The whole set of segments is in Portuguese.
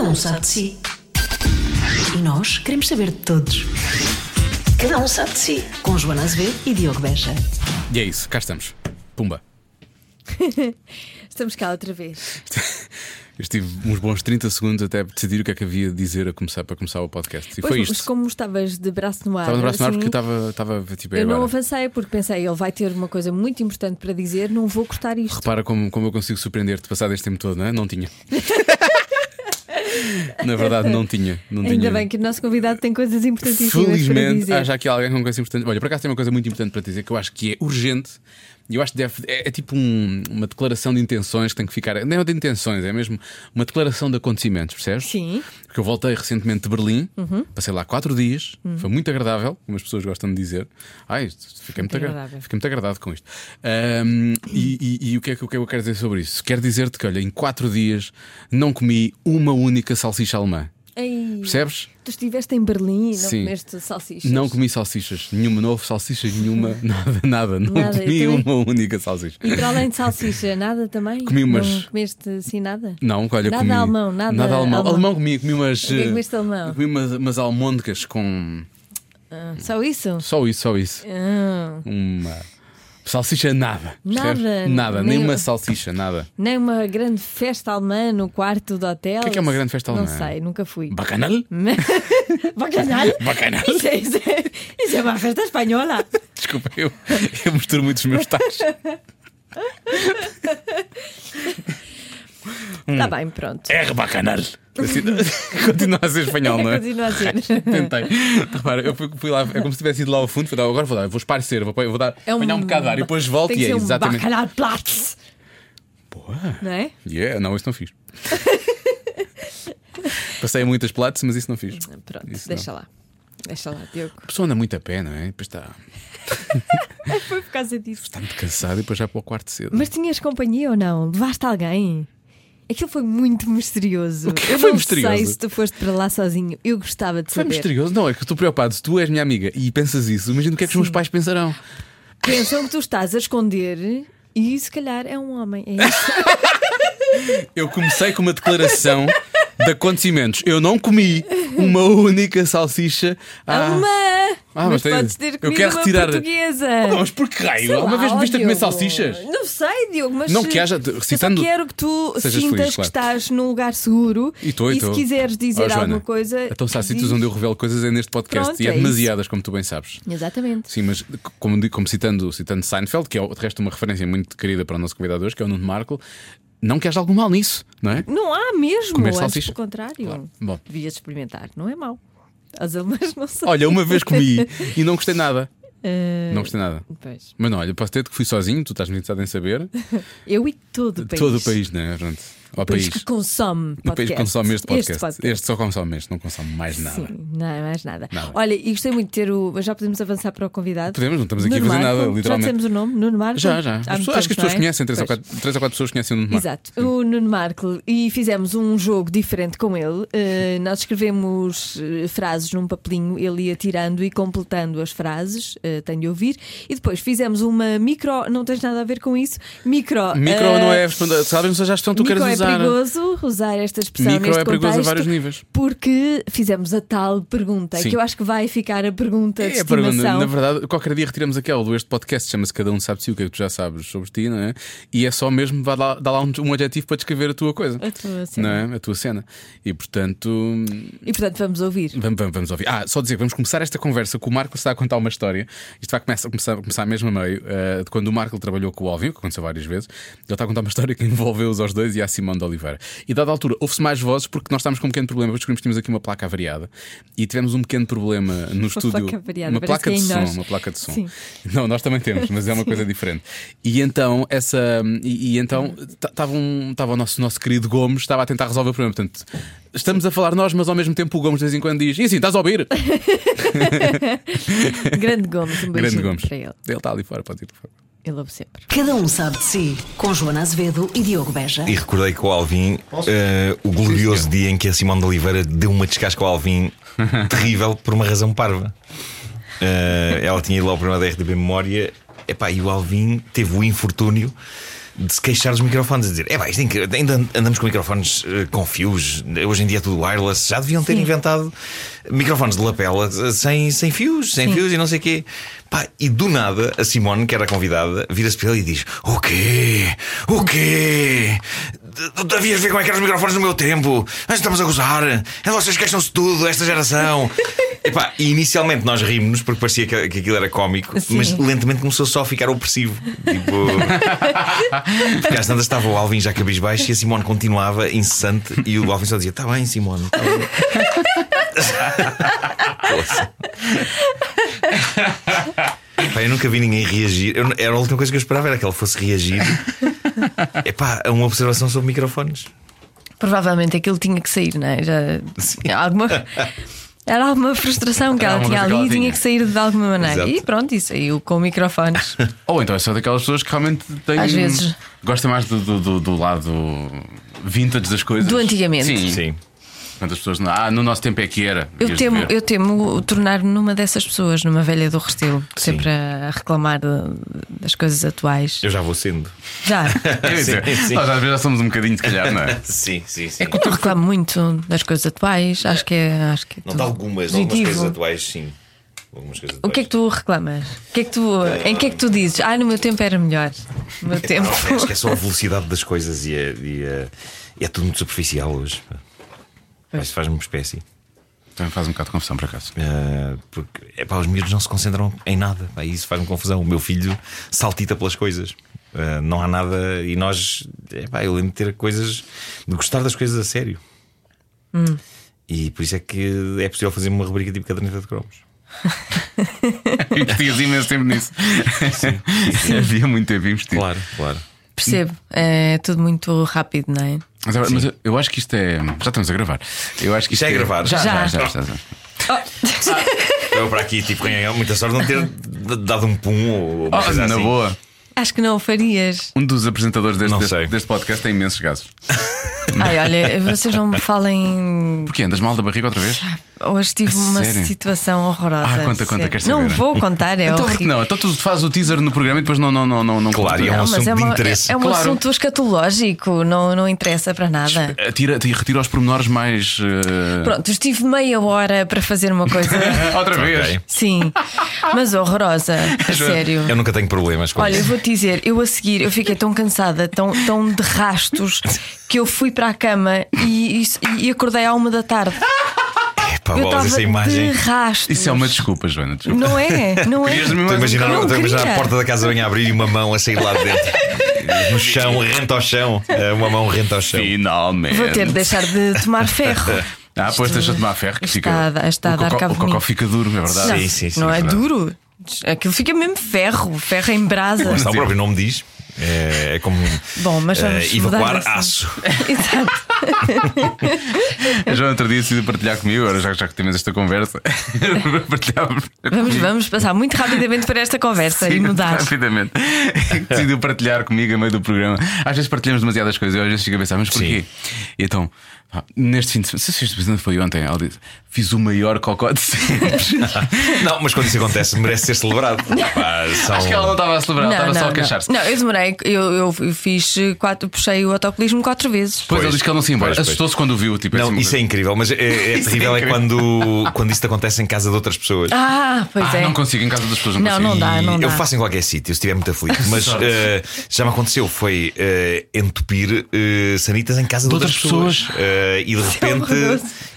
Cada um sabe de si. E nós queremos saber de todos. Cada um sabe de si. Com Joana Azevedo e Diogo Beja. E é isso, cá estamos. Pumba. Estamos cá outra vez. Eu estive uns bons 30 segundos até decidir o que é que havia de dizer a começar, para começar o podcast. E Pois, foi mas isto. como estavas de braço no ar. Estava no braço no ar assim, porque estava, estava tipo, Eu não agora. avancei porque pensei, ele vai ter uma coisa muito importante para dizer, não vou cortar isto. Repara como, como eu consigo surpreender-te passado este tempo todo, não é? Não tinha. Na verdade, não tinha. Não Ainda tinha. bem que o nosso convidado tem coisas importantíssimas para Felizmente, dizer. há já aqui alguém com coisa importante. Olha, por acaso tem uma coisa muito importante para te dizer que eu acho que é urgente. E eu acho que deve, é, é tipo um- uma declaração de intenções que tem que ficar. Não é de intenções, é mesmo uma declaração de acontecimentos, percebes? Sim. Porque eu voltei recentemente de Berlim, Uhum. passei lá quatro dias, foi muito agradável, como as pessoas gostam de dizer. Ai, fiquei muito, agra- agradável. fiquei muito agradado com isto. Ahm, e, e- e o, que é que, o é que eu quero dizer sobre isso? Quero dizer-te que, olha, em quatro dias não comi uma única salsicha alemã. Ei, Percebes? tu estiveste em Berlim e não Sim. comeste salsichas. Não comi salsichas, nenhuma, não houve salsichas nenhuma, nada, nada. Não Nada, comi também. uma única salsicha. E para além de salsicha, nada também? Comi umas- Não comeste assim nada? Não, olha, Nada comi. alemão, nada alemão. alemão. Alemão comi, comi umas. Que é eh, comeste alemão? Comi umas, umas almôndegas com. Ah, só isso? Só isso, só isso. Ah, Uma. Salsicha, nada. Nada? Nada, nem- uma salsicha, nada. nem uma grande festa alemã no quarto do hotel? O que é que é uma grande festa Não alemã? sei, nunca fui. Bacanal? Bacanal? Bacanal? Isso é, isso, é, isso é uma festa espanhola. Desculpa, eu, eu misturo muito os meus tais. Está bem, pronto. R bacanal. Assim, continua a ser espanhol, não é? Continua a ser. Tentei. Repara, eu fui, fui lá, é como se tivesse ido lá ao fundo. Fui dar, agora vou dar, vou esparecer, vou, vou dar, É um, apanhar um bocado de ar e depois volto e é um exatamente. Bacalhau-Platz, Boa. não é? Yeah, não, isso não fiz. Passei muitas platos, mas isso não fiz. Pronto, Isso deixa lá. Deixa lá, Diogo. A pessoa anda muito a pé, não é? Depois está, Foi por causa disso. está muito cansado e depois já para o quarto cedo. Mas tinhas companhia ou não? Levaste alguém? Aquilo foi muito misterioso. O que Eu foi não misterioso? sei se tu foste para lá sozinho. Eu gostava de Foi saber. misterioso. Não, é que eu estou preocupado. Se tu és minha amiga e pensas isso, imagina o que é que os meus pais pensarão. Pensam que tu estás a esconder e se calhar é um homem. É isso. Eu comecei com uma declaração de acontecimentos. Eu não comi uma única salsicha. à- Alemã! Ah, mas mas tem- podes ter eu comido quer uma retirar- portuguesa. Não, mas por que raio? Alguma vez me viste a comer salsichas? Não sei, Diogo, mas Não se- que haja- eu citando- só quero que tu Sejas sintas feliz, que claro. estás num lugar seguro E estou, e se estou. quiseres dizer Oh, Joana, alguma coisa. Então, se há diz. sítios onde eu revelo coisas é neste podcast Pronto, e é, é demasiadas, como tu bem sabes. Exatamente. Sim, mas como, como citando, citando Seinfeld, que é de resto uma referência muito querida para o nosso convidado hoje, que é o Nuno Marco, não que haja algum mal nisso, não é? Não há mesmo, Comer antes pelo contrário. Claro. Bom. Devias experimentar, não é mau. As alemãs não são. Olha, uma vez comi e não gostei nada. Eh, Não gostei nada. pois. Mas não, olha, posso ter que fui sozinho, tu estás muito interessado em saber. Eu e todo o país. Todo o país, não é? Pronto. Ao O país país. que consome O país podcast. que consome este podcast. Este, podcast. só consome este, não consome mais nada. Sim, não é mais nada. Nada. Olha, e gostei muito de ter o. Já podemos avançar para o convidado? Podemos, não estamos aqui a Nuno fazer nada, Marco. literalmente. Já dissemos o nome, Nuno Marco? Já, já. Pessoas- acho que as pessoas é? conhecem, três ou, quatro, três ou quatro pessoas conhecem o Nuno Marco. Exato, o Nuno Marco e fizemos um jogo diferente com ele. Eh, nós escrevemos eh, frases num papelinho, ele ia tirando e completando as frases, uh, tenho de ouvir, e depois fizemos uma micro, não tens nada a ver com isso, micro. Micro não é. Sabem já a que tu queres é usar. perigoso usar esta expressão Micro neste é perigoso a contexto, vários níveis. Porque fizemos a tal pergunta, Sim. que eu acho que vai ficar a pergunta de É, a pergunta, estimação. na verdade, qualquer dia retiramos aquela do este podcast, chama-se Cada um sabe-se o que é que tu já sabes sobre ti, não é? E é só mesmo dar lá, dar lá um, um adjetivo para descrever a tua coisa. A tua cena. Não é? A tua cena. E portanto, E portanto vamos ouvir. vamos, vamos, vamos ouvir. Ah, só dizer, vamos começar esta conversa com o Marco está a contar uma história. Isto vai começar, começar, começar mesmo a meio, eh, de quando o Marco trabalhou com o Alvin, que aconteceu várias vezes. Ele está a contar uma história que envolveu-os aos dois e a Simão de Oliveira. E dada altura, houve-se mais vozes porque nós estávamos com um pequeno problema. Descobrimos que tínhamos aqui uma placa avariada e tivemos um pequeno problema no estúdio. placa avariada, uma placa de é som. nós. Uma placa de som. Sim. Não, nós também temos, mas é uma coisa diferente. E então, essa. E, e então, estava um, o nosso, nosso querido Gomes, estava a tentar resolver o problema. Portanto, estamos a falar nós, mas ao mesmo tempo o Gomes de vez em quando diz: E assim, estás a ouvir? Grande Gomes, um Grande Gomes. para ele. Ele está ali fora, pode ir para fora. Ele ouve sempre. Cada um sabe de si. Com Joana Azevedo e Diogo Beja. E recordei com o Alvin eh, o glorioso dia em que a Simone de Oliveira deu uma descasca ao Alvin terrível por uma razão parva. Eh, ela tinha ido lá ao programa da RTP Memória epá, e o Alvin teve o infortúnio de se queixar dos microfones, a dizer: é bem, ainda andamos com microfones uh, com fios, hoje em dia é tudo wireless, já deviam ter Sim. inventado microfones de lapela sem, sem fios, sem Sim. fios e não sei o quê. Pá, e do nada, a Simone, que era a convidada, vira-se para ele e diz: O quê? O quê? Tu devias ver como é que eram os microfones no meu tempo. Mas estamos a gozar. É vocês queixam-se tudo, esta geração. Epá, e inicialmente nós rimos porque parecia que, que aquilo era cómico, Sim. mas lentamente começou só a ficar opressivo. Tipo. porque às tantas estava o Alvin já cabisbaixo e a Simone continuava incessante e o Alvin só dizia: Está bem, Simone. Tá bem. Epá, eu nunca vi ninguém reagir. Eu, era a última coisa que eu esperava, era que ele fosse reagir Epá, a uma observação sobre microfones. Provavelmente aquilo tinha que sair, não é? Já, Sim. alguma. Era alguma frustração que ela tinha ali e tinha que sair de alguma maneira. Exato. E pronto, e saiu com microfones. Ou então é só daquelas pessoas que realmente têm. Às vezes. Gosta mais do, do, do, lado vintage das coisas. Do antigamente. Sim. Sim. Quantas pessoas. Ah, no nosso tempo é que era. Eu temo, eu temo tornar-me numa dessas pessoas, numa velha do Restelo, sempre a reclamar das coisas atuais. Eu já vou sendo. Já. sim, sim. Nós às vezes já somos um bocadinho, se calhar, não é? sim, sim, sim. É que eu reclamo muito das coisas atuais. Acho que é. Acho que é não de algumas, algumas coisas atuais, sim. O que é que tu reclamas? O que é que tu, em que é que tu dizes? Ah, no meu tempo era melhor. No meu tempo. Não, acho que é só a velocidade das coisas e é, e é, é tudo muito superficial hoje. Isso faz-me uma espécie. Também faz um bocado de confusão, por acaso. Uh, porque é pá, os miúdos não se concentram em nada. Pá, isso faz-me confusão. O meu filho saltita pelas coisas. Uh, não há nada. E nós, é pá, eu lembro de ter coisas. de gostar das coisas a sério. Hum. E por isso é que é possível fazer uma rubrica tipo caderneta de cromos. Investias imenso tempo nisso. Sim, sim. Havia muito tempo investido. Claro, claro. Percebo, é tudo muito rápido, não é? Mas, mas eu, eu, acho que isto é. Já estamos a gravar. Eu acho que isto, isto é, é gravar. Já, já, já. já, já, já. Oh. Eu para aqui, tipo, ganhei muita sorte não ter dado um pum ou uma oh, coisa na assim. boa. Acho que não o farias. Um dos apresentadores deste, deste, deste, podcast tem imensos gases. Ai, olha, vocês não me falem. Porquê? Andas mal da barriga outra vez? Hoje tive uma sério? situação horrorosa. Ah, conta, conta, quer saber? Não vou contar, é então, horrível. Não, então tu fazes o teaser no programa e depois não, não, não, não, não Claro, é um não, assunto é uma, de interesse. É, é um claro. assunto escatológico, não, não interessa para nada. Tira, retira os pormenores mais. Uh... Pronto, estive meia hora para fazer uma coisa. outra vez? Sim, mas horrorosa, a sério. Eu nunca tenho problemas com Olha, isso. vou-te dizer, eu a seguir, eu fiquei tão cansada, tão, tão de rastos, que eu fui para a cama e, e, e acordei à uma da tarde. Epá, eu bolas, essa imagem. De Isso é uma desculpa, Joana. Desculpa. Não é, não é. Estou a imaginar, a imaginar a porta da casa bem a abrir e uma mão a sair lá de dentro. No chão, rente ao chão. É, uma mão rente ao chão. Finalmente. Vou ter de deixar de tomar ferro. Ah, pois deixa de tomar ferro que está, fica. Está a dar cabo o cocó fica duro, é verdade. Não, sim, sim, sim, não é, é duro. Aquilo fica mesmo ferro, ferro em brasa. Mas o próprio nome diz. É, é como Bom, mas vamos uh, evacuar aço. Exato. A Joana outro dia decidiu partilhar comigo, agora já, já que temos esta conversa, vamos, vamos passar muito rapidamente para esta conversa Sim, e mudar. Rapidamente. decidiu partilhar comigo a meio do programa. Às vezes partilhamos demasiadas coisas, eu às vezes fico a pensar, mas porquê? E então, Neste fim de semana, se este foi ontem, ela disse: Fiz o maior cocó de sempre. não, mas quando isso acontece, merece ser celebrado. Pá, são... Acho que ela não estava a celebrar, não, estava não, só a queixar-se. Não. eu demorei, eu, eu fiz quatro, puxei o autocolismo quatro vezes. Pois, pois ele disse que ele não se embora. Assustou-se quando o viu. Tipo, não, assim, isso é incrível, mas é, é terrível é, é, quando, quando isso acontece em casa de outras pessoas. Ah, pois ah, é. Não consigo, em casa das pessoas não, não consigo. Não dá, não dá. Eu faço em qualquer sítio, se estiver muito aflito. Mas uh, já me aconteceu, foi uh, entupir uh, sanitas em casa de, de outras, pessoas. pessoas. E de repente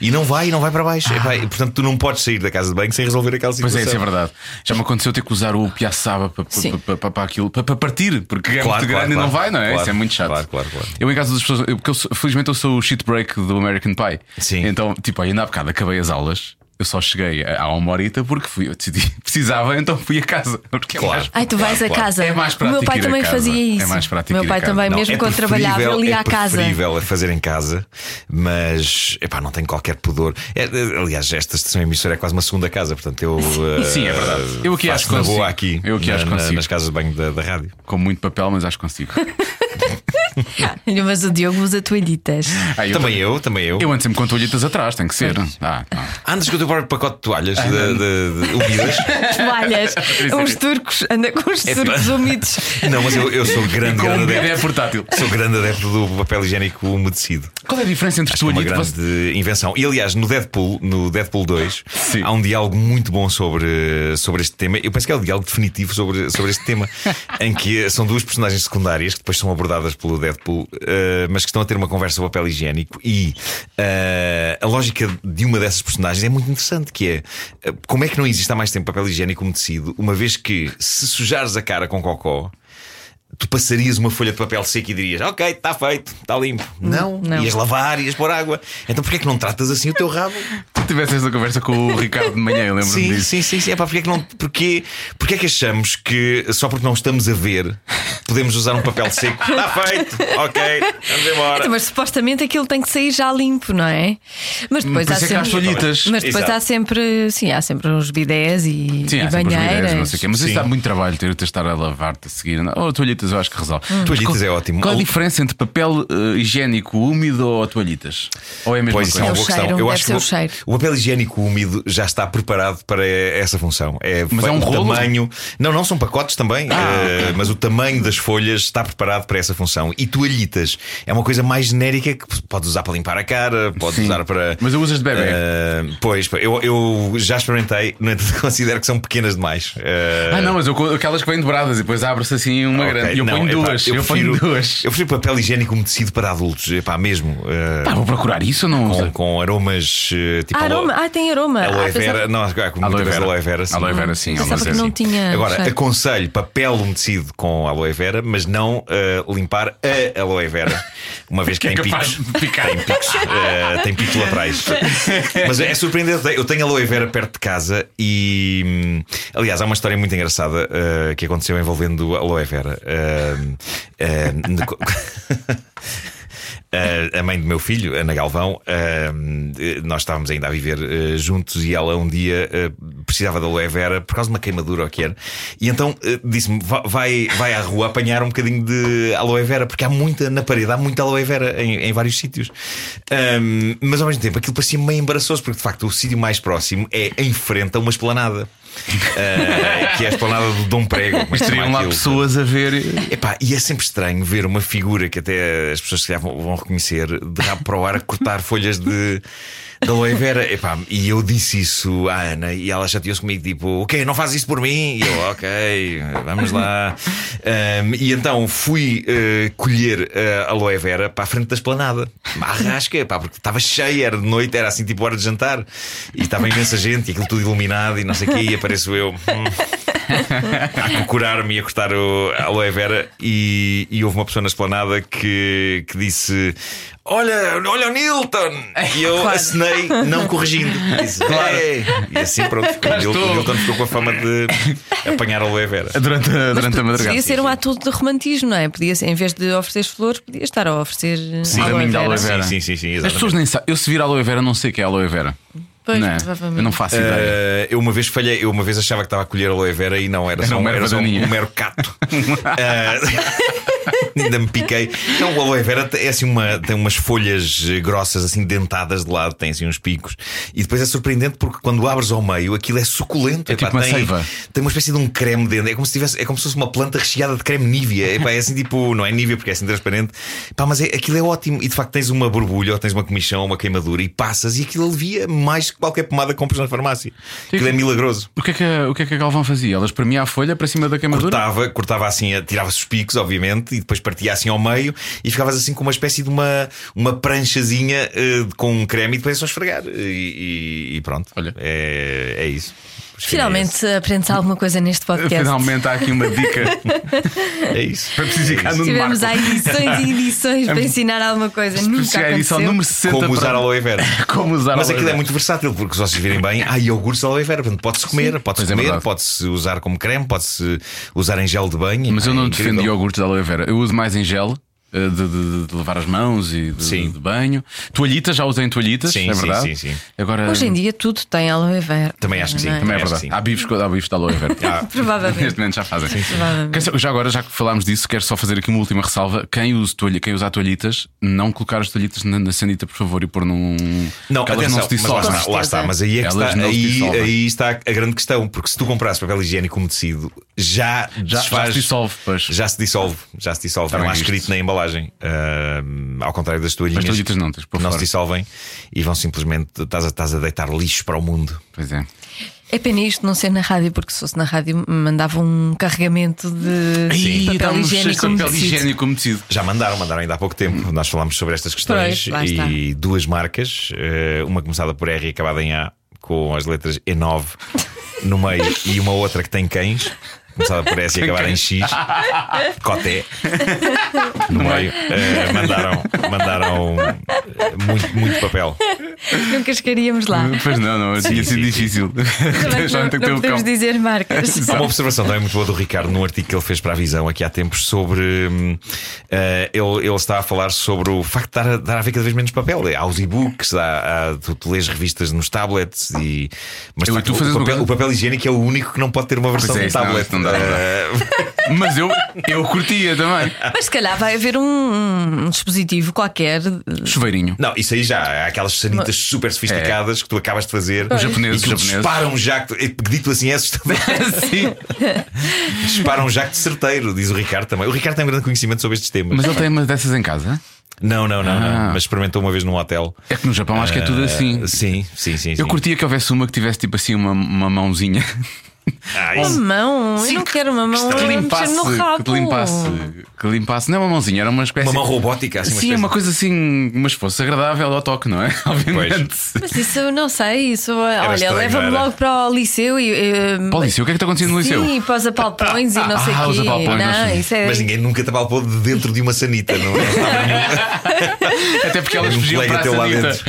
e não vai, não vai para baixo. Ah. E, portanto, tu não podes sair da casa de banho sem resolver aquela situação. Pois é, isso é verdade. Já me aconteceu ter que usar o piaçaba para, para, para, para, aquilo, para, para partir, porque é claro, muito claro, grande claro, e não vai, não é? Claro, isso é muito chato. Claro, claro, claro. Eu, em casa das pessoas, eu, porque eu, felizmente eu sou o shit break do American Pie. Sim. Então, tipo, ainda há bocado acabei as aulas eu só cheguei há uma horita porque fui, eu decidi, precisava, então fui a casa. Porque claro. É mais, Ai, tu vais claro, a casa. É mais prático. O meu pai também fazia isso. É mais prático. O meu pai também, não, mesmo é quando trabalhava, ele ia é à casa. É preferível a fazer em casa, mas epá, não tenho qualquer pudor. É, aliás, esta estação emissora é quase uma segunda casa, portanto eu. Sim, é verdade. Eu aqui acho que consigo. boa aqui eu aqui na, acho que consigo. nas casas de banho da, da rádio. Com muito papel, mas acho que consigo. Mas o Diogo usa toalhitas. Ah, eu Também eu, também eu. Eu ando sempre com toalhitas atrás, tem que ser. Ah, não. Andas com o teu próprio pacote de toalhas de, de, de úmidas? Toalhas. Uns turcos, anda com os turcos úmidos. Não, mas eu, eu sou grande, grande bebê adepto. portátil. Sou grande adepto do papel higiênico umedecido. Qual é a diferença entre Acho que é uma grande invenção. E aliás, no Deadpool, no Deadpool 2, Sim. há um diálogo muito bom sobre, sobre este tema. Eu penso que é o diálogo definitivo sobre, sobre este tema, em que são duas personagens secundárias que depois são abordadas pelo Deadpool, eh, mas que estão a ter uma conversa sobre papel higiênico. E eh, a lógica de uma dessas personagens é muito interessante, que é eh, como é que não existe há mais tempo papel higiênico umedecido, uma vez que se sujares a cara com cocó. Tu passarias uma folha de papel seco e dirias: Ok, está feito, está limpo. Não, não. ias lavar, ias pôr água. Então porquê é que não tratas assim o teu rabo? Tu tivesse essa conversa com o Ricardo de manhã, eu lembro-me Sim, disso. sim, sim, sim. É pá, porquê é que não. Porquê, porquê é que achamos que só porque não estamos a ver podemos usar um papel seco? Está feito, ok, vamos embora. Então, Mas supostamente aquilo tem que sair já limpo, não é? Mas depois Por há isso é que há sempre. as toalhitas. Mas depois Exato. há sempre, sim, há sempre uns bidés e, Sim, e banheiras. bidés, não sei o quê. Mas isso Sim. dá muito trabalho ter de estar a lavar-te a seguir. Ou toalhitas, eu acho que resolve. Hum. Toalhitas qual- é ótimo. Qual a diferença entre papel eh, higiênico úmido ou toalhitas? Ou é a mesma Pois é coisa? uma É o boa questão. cheiro, Eu acho que o cheiro. o papel higiênico úmido já está preparado para essa função. É Mas é um rolo? Ah, tamanho. Não, não são pacotes também, eh, mas o tamanho das folhas está preparado para essa função. E toalhitas é uma coisa mais genérica que podes usar para limpar a cara, podes Sim. usar para. Mas eu usas de bebê. Eh, pois, eu, eu já experimentei, no entanto, considero que são pequenas demais. Eh, Ah, não, mas eu, aquelas que vêm dobradas e depois abre-se assim uma ok, grande. Eu não, ponho epá, duas. eu, Eu, ponho prefiro, duas. Eu prefiro papel higiênico umedecido para adultos, epá, mesmo. eh, Ah, vou procurar isso ou não? com, com aromas eh, tipo Ah, alo- aroma. Ah, tem aroma. Aloe Ah, vera, não, ah, com muita Aloe vera. aloe vera, sim. Aloe vera, sim. Pensava que não sim. tinha. Agora, cheiro. aconselho papel umedecido com aloe vera, mas não eh, limpar a aloe vera, uma vez que, Que é tem capaz picos. picar. Tem picos, eh, tem picos laterais. Mas é surpreendente. Eu tenho aloe vera perto de casa e, hum, aliás, há uma história muito engraçada que aconteceu envolvendo aloe vera. Eh, eh, a mãe do meu filho, Ana Galvão, uh, nós estávamos ainda a viver uh, juntos e ela um dia uh, precisava da aloe vera por causa de uma queimadura ou que era. E então disse-me: "Va- vai, vai à rua apanhar um bocadinho de aloe vera, porque há muita na parede, há muita aloe vera em, em vários sítios. Mas ao mesmo tempo aquilo parecia meio embaraçoso, porque de facto o sítio mais próximo é em frente a uma esplanada. Uh, que é a esplanada do Dom Prego. Mas teriam lá pessoas a ver. Epá, e é sempre estranho ver uma figura que até as pessoas se calhar vão, vão reconhecer de rabo para o ar a cortar folhas de, de aloe vera. Epá, e eu disse isso à Ana e ela chateou-se comigo, tipo, o quê? Não faz isso por mim? E eu, ok, vamos lá. Um, e então fui eh, colher a aloe vera para a frente da esplanada, à rasca, pá, porque estava cheia, era de noite, era assim tipo hora de jantar, e estava imensa gente, e aquilo tudo iluminado, e não sei o quê, e apareço eu. hum, a procurar-me e a cortar o a aloe vera e, e houve uma pessoa na esplanada que, que disse Olha, olha o Nilton! E eu Claro. acenei, não corrigindo. Disse, Claro. "É." E assim pronto, o Nilton, o Nilton ficou com a fama de apanhar aloe vera. Durante, a- durante a madrugada. Podia ser um ato de romantismo, não é? Podia ser, em vez de oferecer flores, podia estar a oferecer Sim, aloe vera. aloe vera. Sim, sim, sim, sim, As pessoas nem sabem. Eu se vir aloe vera, não sei o que é aloe vera. Pois, não é? provavelmente. Eu não faço ideia. Eh, eu uma vez falhei, eu uma vez achava que estava a colher aloe vera e não, era, Era só, um mero era só um, um mero cato. Eh, ainda me piquei. Então o aloe vera é assim uma, tem umas folhas eh, grossas, assim dentadas de lado, tem assim uns picos. E depois é surpreendente porque quando abres ao meio aquilo é suculento. É Epá, tipo uma tem, seiva. tem uma espécie de um creme dentro. É como se tivesse, é como se fosse uma planta recheada de creme Nivea. Epá, é assim tipo, não é Nivea porque é assim transparente. Epá, mas é, aquilo é ótimo. E de facto tens uma borbulha ou tens uma comichão ou uma queimadura e passas e aquilo alivia mais que qualquer pomada que compras na farmácia. Aquilo é milagroso. O que é que, a- o que é que a Galvão fazia? Ela espremia a folha para cima da queimadura? Cortava, cortava assim, a- tirava-se os picos, obviamente, e depois partia assim ao meio e ficavas assim com uma espécie de uma, uma pranchazinha eh, com um creme e depois é só esfregar. E, e- e pronto. Olha. É, é isso. Finalmente aprendes alguma coisa neste podcast. Finalmente há aqui uma dica É isso. para preciso ficar no Tivemos há edições e edições para ensinar alguma coisa. Nunca edição número 60 Como usar para- aloe vera. Como usar Mas aloe aquilo é muito versátil, porque se vocês virem bem, há iogurtes de aloe vera. Portanto, pode-se comer, pode-se é comer, verdade. pode-se usar como creme, pode-se usar em gel de banho. Mas eu não é defendo iogurtes de aloe vera. Eu uso mais em gel de, de- de lavar as mãos e de, Sim. de banho. Toalhitas, já usei em toalhitas, Sim, é sim, verdade. sim, sim. Agora, Hoje em dia tudo tem aloe vera. Também acho que sim. é? também é verdade. sim. Há bifes, há bifes de aloe vera. Ah, Provavelmente. Neste momento já fazem. Já agora, já que falámos disso, quero só fazer aqui uma última ressalva. Quem usa, toalha, quem usa toalhitas, não colocar as toalhitas na, na sanita, por favor, e pôr num. Não, atenção, não se lá dissolvem. está, lá está, mas aí é que Elas está, aí, aí está a grande questão, porque se tu compras papel higiênico umedecido, já, Já, já se dissolve, pois. Já se dissolve, já se dissolve. Está não há escrito na embalagem. Ah, ao contrário das toalhinhas. As toalhitas não, tens de pôr não se dissolvem e vão simplesmente. Estás a, estás a deitar lixo para o mundo. Pois é. É pena isto não ser na rádio, porque se fosse na rádio me mandavam um carregamento de Ih, papel higiênico papel higiênico umedecido. Já mandaram, mandaram ainda há pouco tempo. Nós falámos sobre estas questões Pois, e duas marcas, eh, uma começada por R e acabada em A, com as letras E9 no meio, e uma outra que tem cães, começada por S e acabada em X, Coté, no meio. Eh, mandaram mandaram eh, muito, muito papel. Nunca chegaríamos lá. Pois não, não, tinha sido difícil. Não, não o podemos dizer marcas. Há uma observação também muito boa do Ricardo num artigo que ele fez para a Visão aqui há tempos sobre. eh, ele, ele está a falar sobre o facto de dar a, dar a haver cada vez menos papel. Há os e-books, há, há- tu, tu lês revistas nos tablets e. Mas Eu- facto, tu fazes o, papel, o papel higiênico é o único que não pode ter uma versão é, de não, tablet. isso não dá, não dá. Eh, Mas eu, eu curtia também. Mas se calhar vai haver um, um dispositivo qualquer. Chuveirinho. Não, isso aí já há aquelas sanitas super sofisticadas que tu acabas de fazer Os japoneses, e que japoneses. disparam já, é, dito assim é assustador. Sim. disparam já de certeiro, diz o Ricardo também. O Ricardo tem um grande conhecimento sobre estes temas. Mas ele tem uma dessas em casa? Não, não, não, Ah. não. Mas experimentou uma vez num hotel. É que no Japão acho que é tudo assim. Ah, sim, sim, sim. Eu sim. curtia que houvesse uma que tivesse tipo assim uma, uma mãozinha Ah, Uma isso- mão, eu não quero uma mão que a limpasse, no rabo. que limpasse, que limpasse. Não é uma mãozinha, era uma espécie Uma mão robótica, assim, uma Sim, uma coisa assim, mas fosse agradável ao toque, não é? Obviamente. Mas isso eu não sei, isso olha, leva-me não logo para o liceu e. eh, Para o liceu, o que é que está acontecendo no liceu? Sim, para os apalpões e não sei o Ah, os quê. apalpões, não, não sei. isso é. Mas ninguém nunca te apalpou de dentro de uma sanita, não é? Até porque elas Um fugiam colega para a sanita.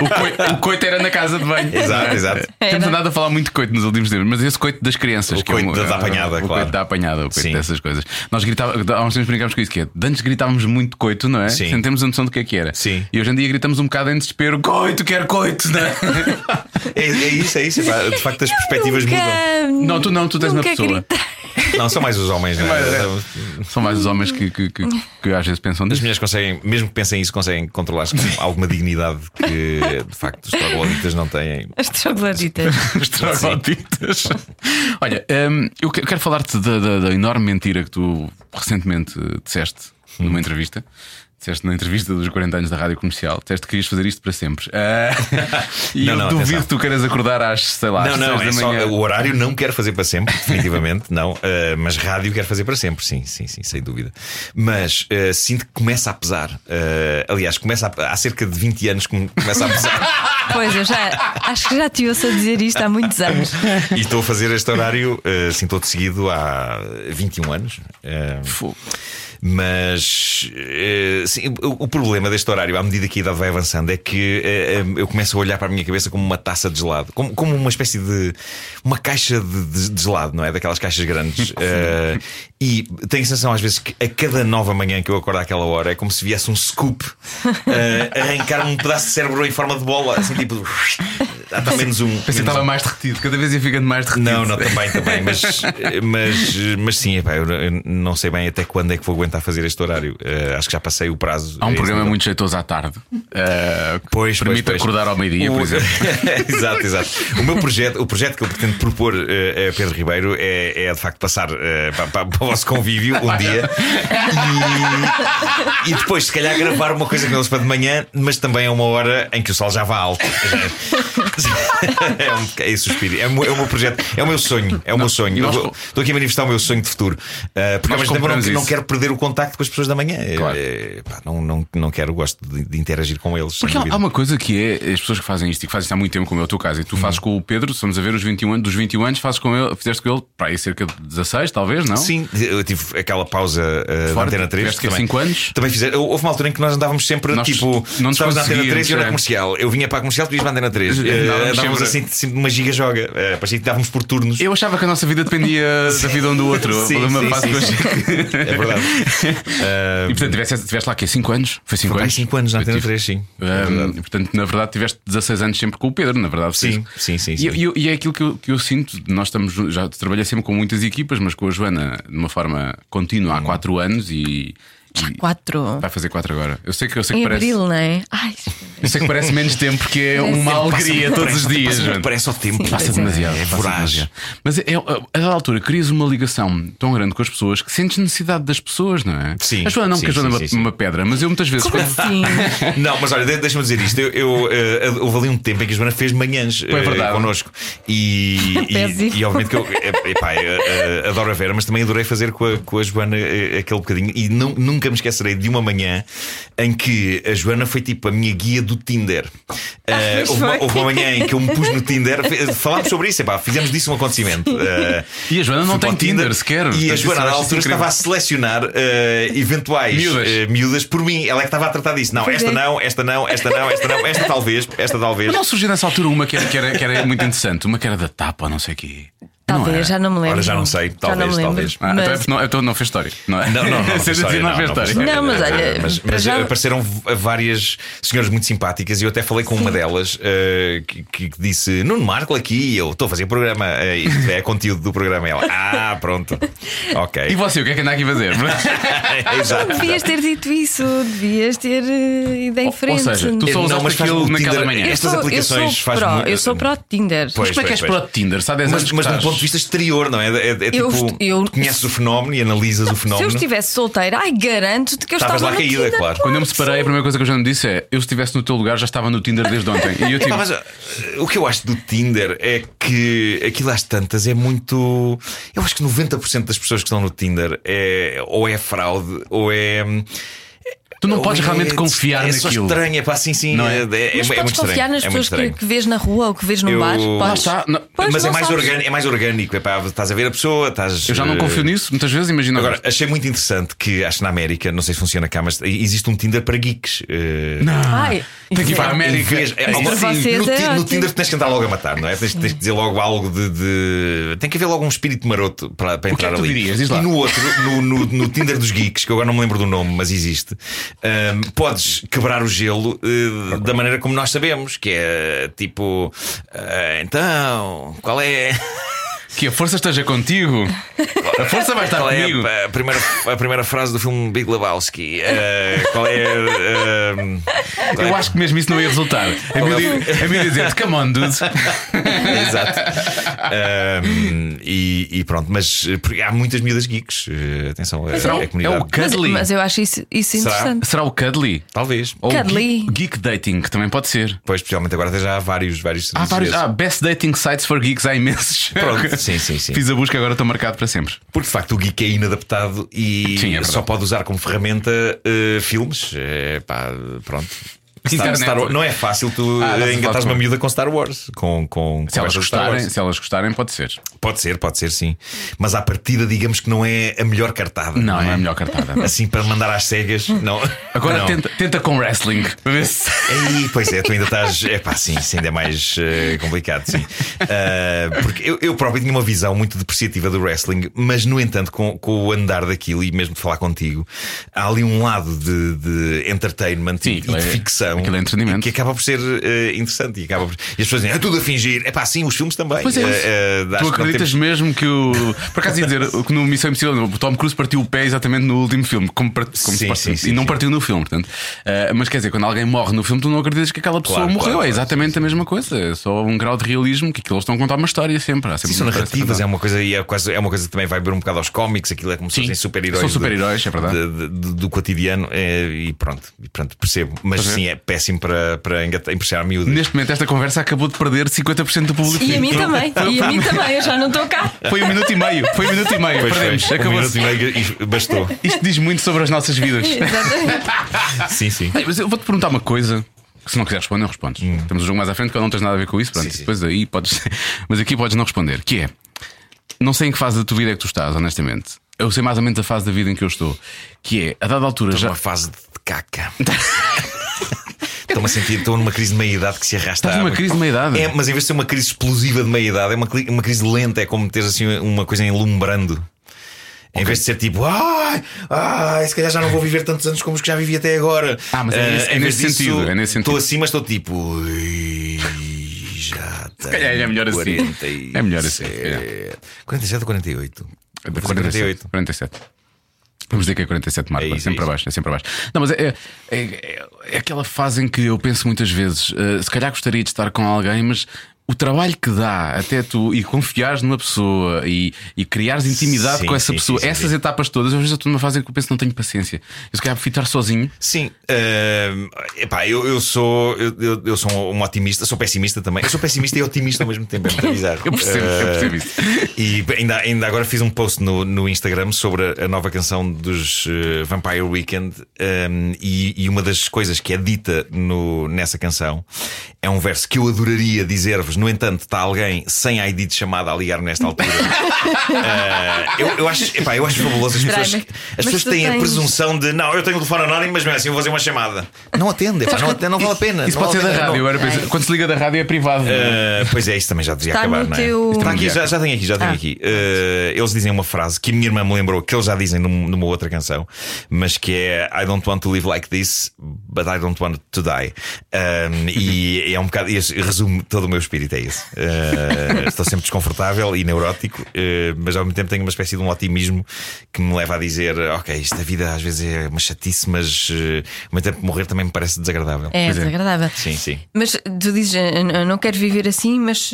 O coito, o coito era na casa de banho. Exato, exato. Temos andado a falar muito de coito nos últimos tempos, mas esse coito das crianças. O é coito da- da apanhada, o claro. coito da apanhada, o coito Sim. dessas coisas. Nós gritávamos, há uns tempos brincámos com isso, que é, antes gritávamos muito coito, não é? Sim. Sem termos a noção do que é que era. Sim. E hoje em dia gritamos um bocado em desespero: coito, quero coito, não é? É, é isso, é isso. pá. De facto, as perspectivas mudam. Nunca- Não, tu não, tu tens uma pessoa. gritar. Não, são mais os homens, não é? é. São mais os homens que, que, que, que às vezes pensam As disso. mulheres conseguem, mesmo que pensem isso, conseguem controlar-se com alguma dignidade que de facto os trogloditas não têm. As trogloditas. Os trogloditas. Olha, hum, eu que- quero falar-te da, da- da enorme mentira que tu recentemente disseste numa entrevista. Disseste na entrevista dos 40 anos da rádio comercial, disseste que querias fazer isto para sempre. Ah, e Não, eu não, duvido atenção. que tu queiras acordar às, sei lá, Não, às não, é da só, o horário não quero fazer para sempre, definitivamente, não. eh, mas rádio quero fazer para sempre, sim, sim, sim, sem dúvida. Mas eh, sinto que começa a pesar. Aliás, começa a, há cerca de 20 anos que me começa a pesar. Pois, eu já acho que já te ouço a dizer isto há muitos anos. e estou a fazer este horário, eh, assim, todo seguido há 21 anos. Fogo. Mas eh, sim, o, problema deste horário, à medida que a idade vai avançando, é que eh, eh, eu começo a olhar para a minha cabeça como uma taça de gelado, como, como uma espécie de. uma caixa de, de- de gelado, não é? Daquelas caixas grandes. Eh, e tenho a sensação, às vezes, que a cada nova manhã que eu acordo àquela hora é como se viesse um scoop eh, arrancar um pedaço de cérebro em forma de bola, assim tipo. Há pelo menos um. Pensei que estava mais derretido, cada vez ia ficando mais derretido. não, não, também, também. Mas, mas, mas sim, epá, eu não sei bem até quando é que vou aguentar fazer este horário. Eh, acho que já passei o prazo. Há um programa nível. muito jeitoso à tarde que Pois, permite pois, pois. acordar ao meio-dia, por O- exemplo. exato, exato. O meu projeto, o projeto que eu pretendo propor eh, a Pedro Ribeiro é, é de facto passar eh, para, para- para o vosso convívio um dia e, e depois, se calhar, gravar uma coisa com eles para de manhã, mas também a uma hora em que o sol já vá alto. É, um, é esse o espírito. É o, meu, é o meu projeto, é o meu sonho. É o meu sonho. Nós- Estou aqui a manifestar o meu sonho de futuro. Eh, porque eu não, não quero perder o contacto com as pessoas da manhã. Claro. Eh, pá, não, não, não quero, gosto de, de interagir com eles. Porque há, uma coisa que é as pessoas que fazem isto e que fazem isto há muito tempo, como é o teu caso, e tu fazes com o Pedro, estamos a ver os 21 anos, dos 21 anos, fazes com ele, fizeste com ele para aí cerca de 16, talvez, não? Sim, eu tive aquela pausa uh, da Fora, Antena 3. tiveste que também, cinco anos? Também fizer, houve uma altura em que nós andávamos sempre Nós tipo. não estavas na Antena 3 e eu na é. comercial. Eu vinha para a comercial, tu ias para a Antena 3. Uh, Andávamos sempre- assim, sempre uma giga-joga. Uh, parecia que dávamos por turnos. Eu achava que a nossa vida dependia da vida um do outro. Sim, sim, sim, sim. É verdade. E portanto, tiveste, tiveste lá aqui 5 anos? Foi 5 Foi anos? 5 anos na Antena tipo- 3, sim. Um, e, portanto, na verdade, tiveste 16 anos sempre com o Pedro, na verdade. Sim, sim, sim, E, sim. e- e é aquilo que eu, que eu sinto. Nós estamos, já trabalhei sempre com muitas equipas, mas com a Joana de uma forma contínua há 4 anos e. e Quatro. Vai fazer 4 agora. Eu sei que, eu sei que Em parece. abril, não é? Ai, Eu sei que parece menos tempo porque é uma alegria Passa- todos os dias. passa-. Parece o tempo. Passa é. demasiado. É passa voraz. demasiado. Mas é, é, a dada altura crias uma ligação tão grande com as pessoas que sentes necessidade das pessoas, não é? Sim, A Joana não, sim, porque a Joana sim, é uma, sim, sim. uma pedra, mas eu muitas vezes. como quando- assim? Não, mas olha, de- deixa-me dizer isto. Eu, eu, eh, houve ali um tempo em que a Joana fez manhãs Foi eh, verdade. connosco. E, e, e obviamente que eu eh, epá, adoro a Vera, mas também adorei fazer com a, com a Joana aquele bocadinho. E nu- nunca me esquecerei de uma manhã em que a Joana foi tipo a minha guia do Tinder. Eh, pois houve, houve uma manhã em que eu me pus no Tinder, falámos sobre isso, epá, fizemos disso um acontecimento. Eh, E a Joana não tem o Tinder sequer. E a Joana, na altura, estava a selecionar eh, eventuais Miúdas. eh, miúdas por mim. Ela é que estava a tratar disso. Não, esta não, esta não, esta não, esta não, esta talvez, esta talvez. Mas não surgiu nessa altura uma que era, que era, que era muito interessante, uma que era da tapa, não sei o quê. Não Talvez, era? já não me lembro. Ora, já não sei, Já talvez, não me lembro. talvez. Ah, então, é Mas- não, então não fez história, não é? Não, não, não, não, assim, história, não não, fez não história. Não, mas olha, Mas, mas já- apareceram várias senhoras muito simpáticas e eu até falei com uma delas eh, que, que disse: Nuno Marco aqui, eu estou a fazer programa, eh, isto é conteúdo do programa. E Ela, ah, pronto, ok. E você, o que é que anda aqui a fazer? Exato. Devias ter dito isso, devias ter eh, ido em Ou- ou frente. seja, tu só Não, usaste mas aquilo naquela manhã. eu estas sou, aplicações eu sou faz pro, muito- eu sou pro Tinder. Pois, Mas como é que és o Tinder? Há 10 Mas, anos ponto de vista exterior, não é? É, é tipo, Eu est- eu- conheces o fenómeno e analisas o Se eu fenómeno. estivesse solteira, ai, garanto-te que eu Estavas estava lá no caída, Tinder. claro. Quando eu me separei, a primeira coisa que a Joana me disse é: eu se estivesse no teu lugar já estava no Tinder desde ontem. E eu tipo, mas, uh, o que eu acho do Tinder é que aquilo às tantas é muito. Eu acho que 90% das pessoas que estão no Tinder é ou é fraude ou é. Tu não podes é- realmente confiar é naquilo. estranho, é pá, sim, sim. Não é? é, é- é Mas muito podes estranho. confiar nas é pessoas que, que vês na rua ou que vês num Eu- bar. Podes. não- Pois, mas é não mais, orgânico, é mais orgânico. É pá, estás a ver a pessoa, estás. Eu já não eh, confio nisso, muitas vezes, imagina Agora, achei muito interessante que, acho que na América, não sei se funciona cá, mas existe um Tinder para geeks. eh, Não, Ai, tem que ir para a é- América. É, no, é ti- no. Tinder tens que entrar logo a matar, não é? Tens, tens que dizer logo algo de, de- Tem que haver logo um espírito maroto para, é entrar ali. E no outro, no, no, no Tinder dos Geeks, que eu agora não me lembro do nome, mas existe, ahm, podes quebrar o gelo eh, da maneira como nós sabemos, que é tipo. ah, então, qual é. Que a força esteja contigo. A força vai estar Qual é comigo. a, a primeira, a primeira frase do filme Big Lebowski? Eh, qual é. ahm, qual é- Eu acho que mesmo isso não ia resultar. A mim, a mim dizer come on, dude. Exato. Ahm, e, e pronto, mas eh, porque há muitas miúdas geeks. Atenção, é, Será é a comunidade. é o Mas, Cuddly. mas eu acho isso, isso Será? interessante. Será o Cuddly? Talvez. Ou Cuddly. Geek, geek Dating, que também pode ser. Pois, especialmente agora já há vários, vários Há vários. Ah, Best Dating Sites for Geeks, há imensos. Pronto, sim, sim, sim. Fiz a busca, agora estou marcado para sempre. Porque de facto o geek é inadaptado e Sim, é só pode usar como ferramenta eh, filmes. Eh, pá, pronto. Star-. Star não é fácil tu Ah, eh, engatares uma com- miúda com Star Wars. Com, com Se elas, de Star gostarem, Wars. se elas gostarem, pode ser. Pode ser, pode ser, sim. Mas à partida, digamos que não é a melhor cartada. Não, não é a melhor cartada. Assim para mandar às cegas, não. Agora não. tenta, tenta com wrestling. para ver se- Aí, pois é, tu ainda estás. É pá, sim, isso ainda é mais eh, complicado, sim. Ah, porque eu, eu próprio tinha uma visão muito depreciativa do wrestling, mas no entanto, com, com o andar daquilo e mesmo de falar contigo, há ali um lado de, de entertainment Sim, e, e de é- ficção aquilo é entretenimento. que acaba por ser eh, interessante e acaba por... E as pessoas dizem, é tudo a fingir. É pá, sim, os filmes também. Pois é, eh, acho tu acreditas temos- mesmo que o. Por acaso ia dizer que no Missão Impossível o Tom Cruise partiu o pé exatamente no último filme, como, par- como Sim, sim, sim, e não partiu no filme, portanto. Mas quer dizer, quando alguém morre no filme, tu não acreditas que aquela pessoa Claro, morreu. claro, é exatamente a mesma coisa. É só um grau de realismo que aquilo eles estão a contar uma história sempre. Há sempre Sim, são narrativas, é uma coisa e é, quase, é uma coisa que também vai ver um bocado aos cómics, aquilo é como se fossem super-heróis. são super-heróis, é verdade. de- de- de- do cotidiano é, e pronto, e pronto, percebo. Mas sim, é péssimo para, para impressionar miúdas. Neste momento, esta conversa acabou de perder 50% do público. E a mim também. E a mim também, eu já não estou cá. Foi um minuto e meio. Foi um minuto e meio. Pois Perdemos. foi, um Acabou minuto e meio e bastou. Isto diz muito sobre as nossas vidas. Exatamente. sim, sim. Ei, mas eu vou-te perguntar uma coisa. Que se não quiser responder, não respondes. Temos um jogo mais à frente que não tens nada a ver com isso. Pronto, Hum. Sim, sim. depois aí podes. Mas aqui podes não responder. Que é. Não sei em que fase da tua vida é que tu estás, honestamente. Eu sei mais ou menos a fase da vida em que eu estou. Que é, a dada altura Estou já. numa fase de caca. Estou-me a sentir, estou numa crise de meia-idade que se arrasta. Estás numa crise de meia-idade? É, mas em vez de ser uma crise explosiva de meia-idade, é uma, uma crise lenta, é como teres assim uma coisa enlumbrando. Em vez de ser tipo, ai, ai, se calhar já não vou viver tantos anos como os que já vivi até agora. Ah, mas é nesse- Ah, é em vez nesse disso, sentido, é nesse sentido. Estou assim, mas estou tipo, já tenho. calhar é melhor assim. 47. É melhor assim, é. 47 ou 48? É Vou de fazer 47. 47. Vamos dizer que é 47 Marco, É é, isso, sempre é isso. abaixo, é sempre abaixo. Não, mas é, é, é- é aquela fase em que eu penso muitas vezes, eh, se calhar gostaria de estar com alguém, mas o trabalho que dá até tu e confiares numa pessoa e, e criares intimidade Sim, com essa sim, pessoa, sim, essas etapas todas, às vezes eu estou numa fase em que eu penso que não tenho paciência. Eu se calhar estar sozinho. Sim, ah, epá, eu, eu sou eu, eu- eu sou um otimista, sou pessimista também. Eu sou pessimista e otimista ao mesmo tempo, é muito bizarro. Eu percebo, eu Ah, percebo isso. E ainda, ainda agora fiz um post no, no Instagram sobre a, a nova canção dos eh, Vampire Weekend um, e, e uma das coisas que é dita no, nessa canção é um verso que eu adoraria dizer-vos. No entanto, está alguém sem ID de chamada a ligar nesta altura. Ah, eu, eu, acho, epá, eu acho fabuloso as pessoas, mas- as pessoas têm a tens- presunção de não, eu tenho o telefone anónimo, mas mesmo assim eu vou fazer uma chamada. Não atende, epá, não, atende, não vale a pena. Isso pode ser da a pena, rádio. quando se liga da rádio é privado. Uh, pois é, isso também já devia Está acabar, não é? teu- Está aqui, já, já tenho aqui, já tenho Ah. aqui. Uh, eles dizem uma frase que a minha irmã me lembrou, que eles já dizem num- numa outra canção, mas que é I don't want to live like this, but I don't want to die. Um, e é um bocado, e resume todo o meu espírito, é isso. Uh, estou sempre desconfortável e neurótico, uh, mas ao mesmo tempo tenho uma espécie de um otimismo que me leva a dizer: Ok, isto da vida às vezes é uma chatice, mas uh, ao mesmo tempo morrer também me parece desagradável. É Pois é. desagradável. Sim, sim. Mas tu dizes, "Eu- eu não quero viver assim, mas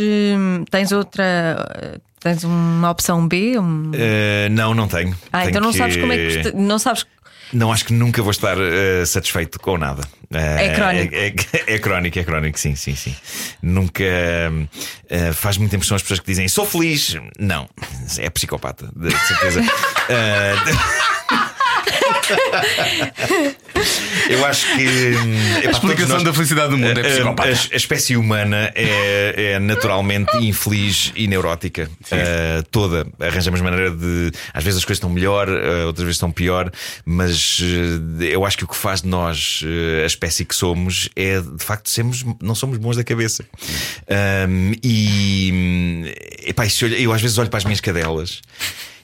tens outra. Tens uma opção B? Um- Uh, não, não tenho. Ah, Tenho então não sabes como é que. Não sabes. Não, acho que nunca vou estar eh, satisfeito com nada. Eh, É crónico. É, é- é crónico, é crónico, sim, sim, sim. Nunca. eh, faz muita impressão as pessoas que dizem sou feliz. Não, é psicopata, de certeza. Eu acho que. hum, epá, A explicação nós- da felicidade do mundo é psicopata. A, a espécie humana é, é naturalmente infeliz e neurótica. Uh, toda. Arranjamos maneira de. Às vezes as coisas estão melhor, uh, outras vezes estão pior, mas uh, eu acho que o que faz de nós a espécie que somos é de facto sermos, não somos bons da cabeça. Um, e epá, e se olha- eu às vezes olho para as minhas cadelas.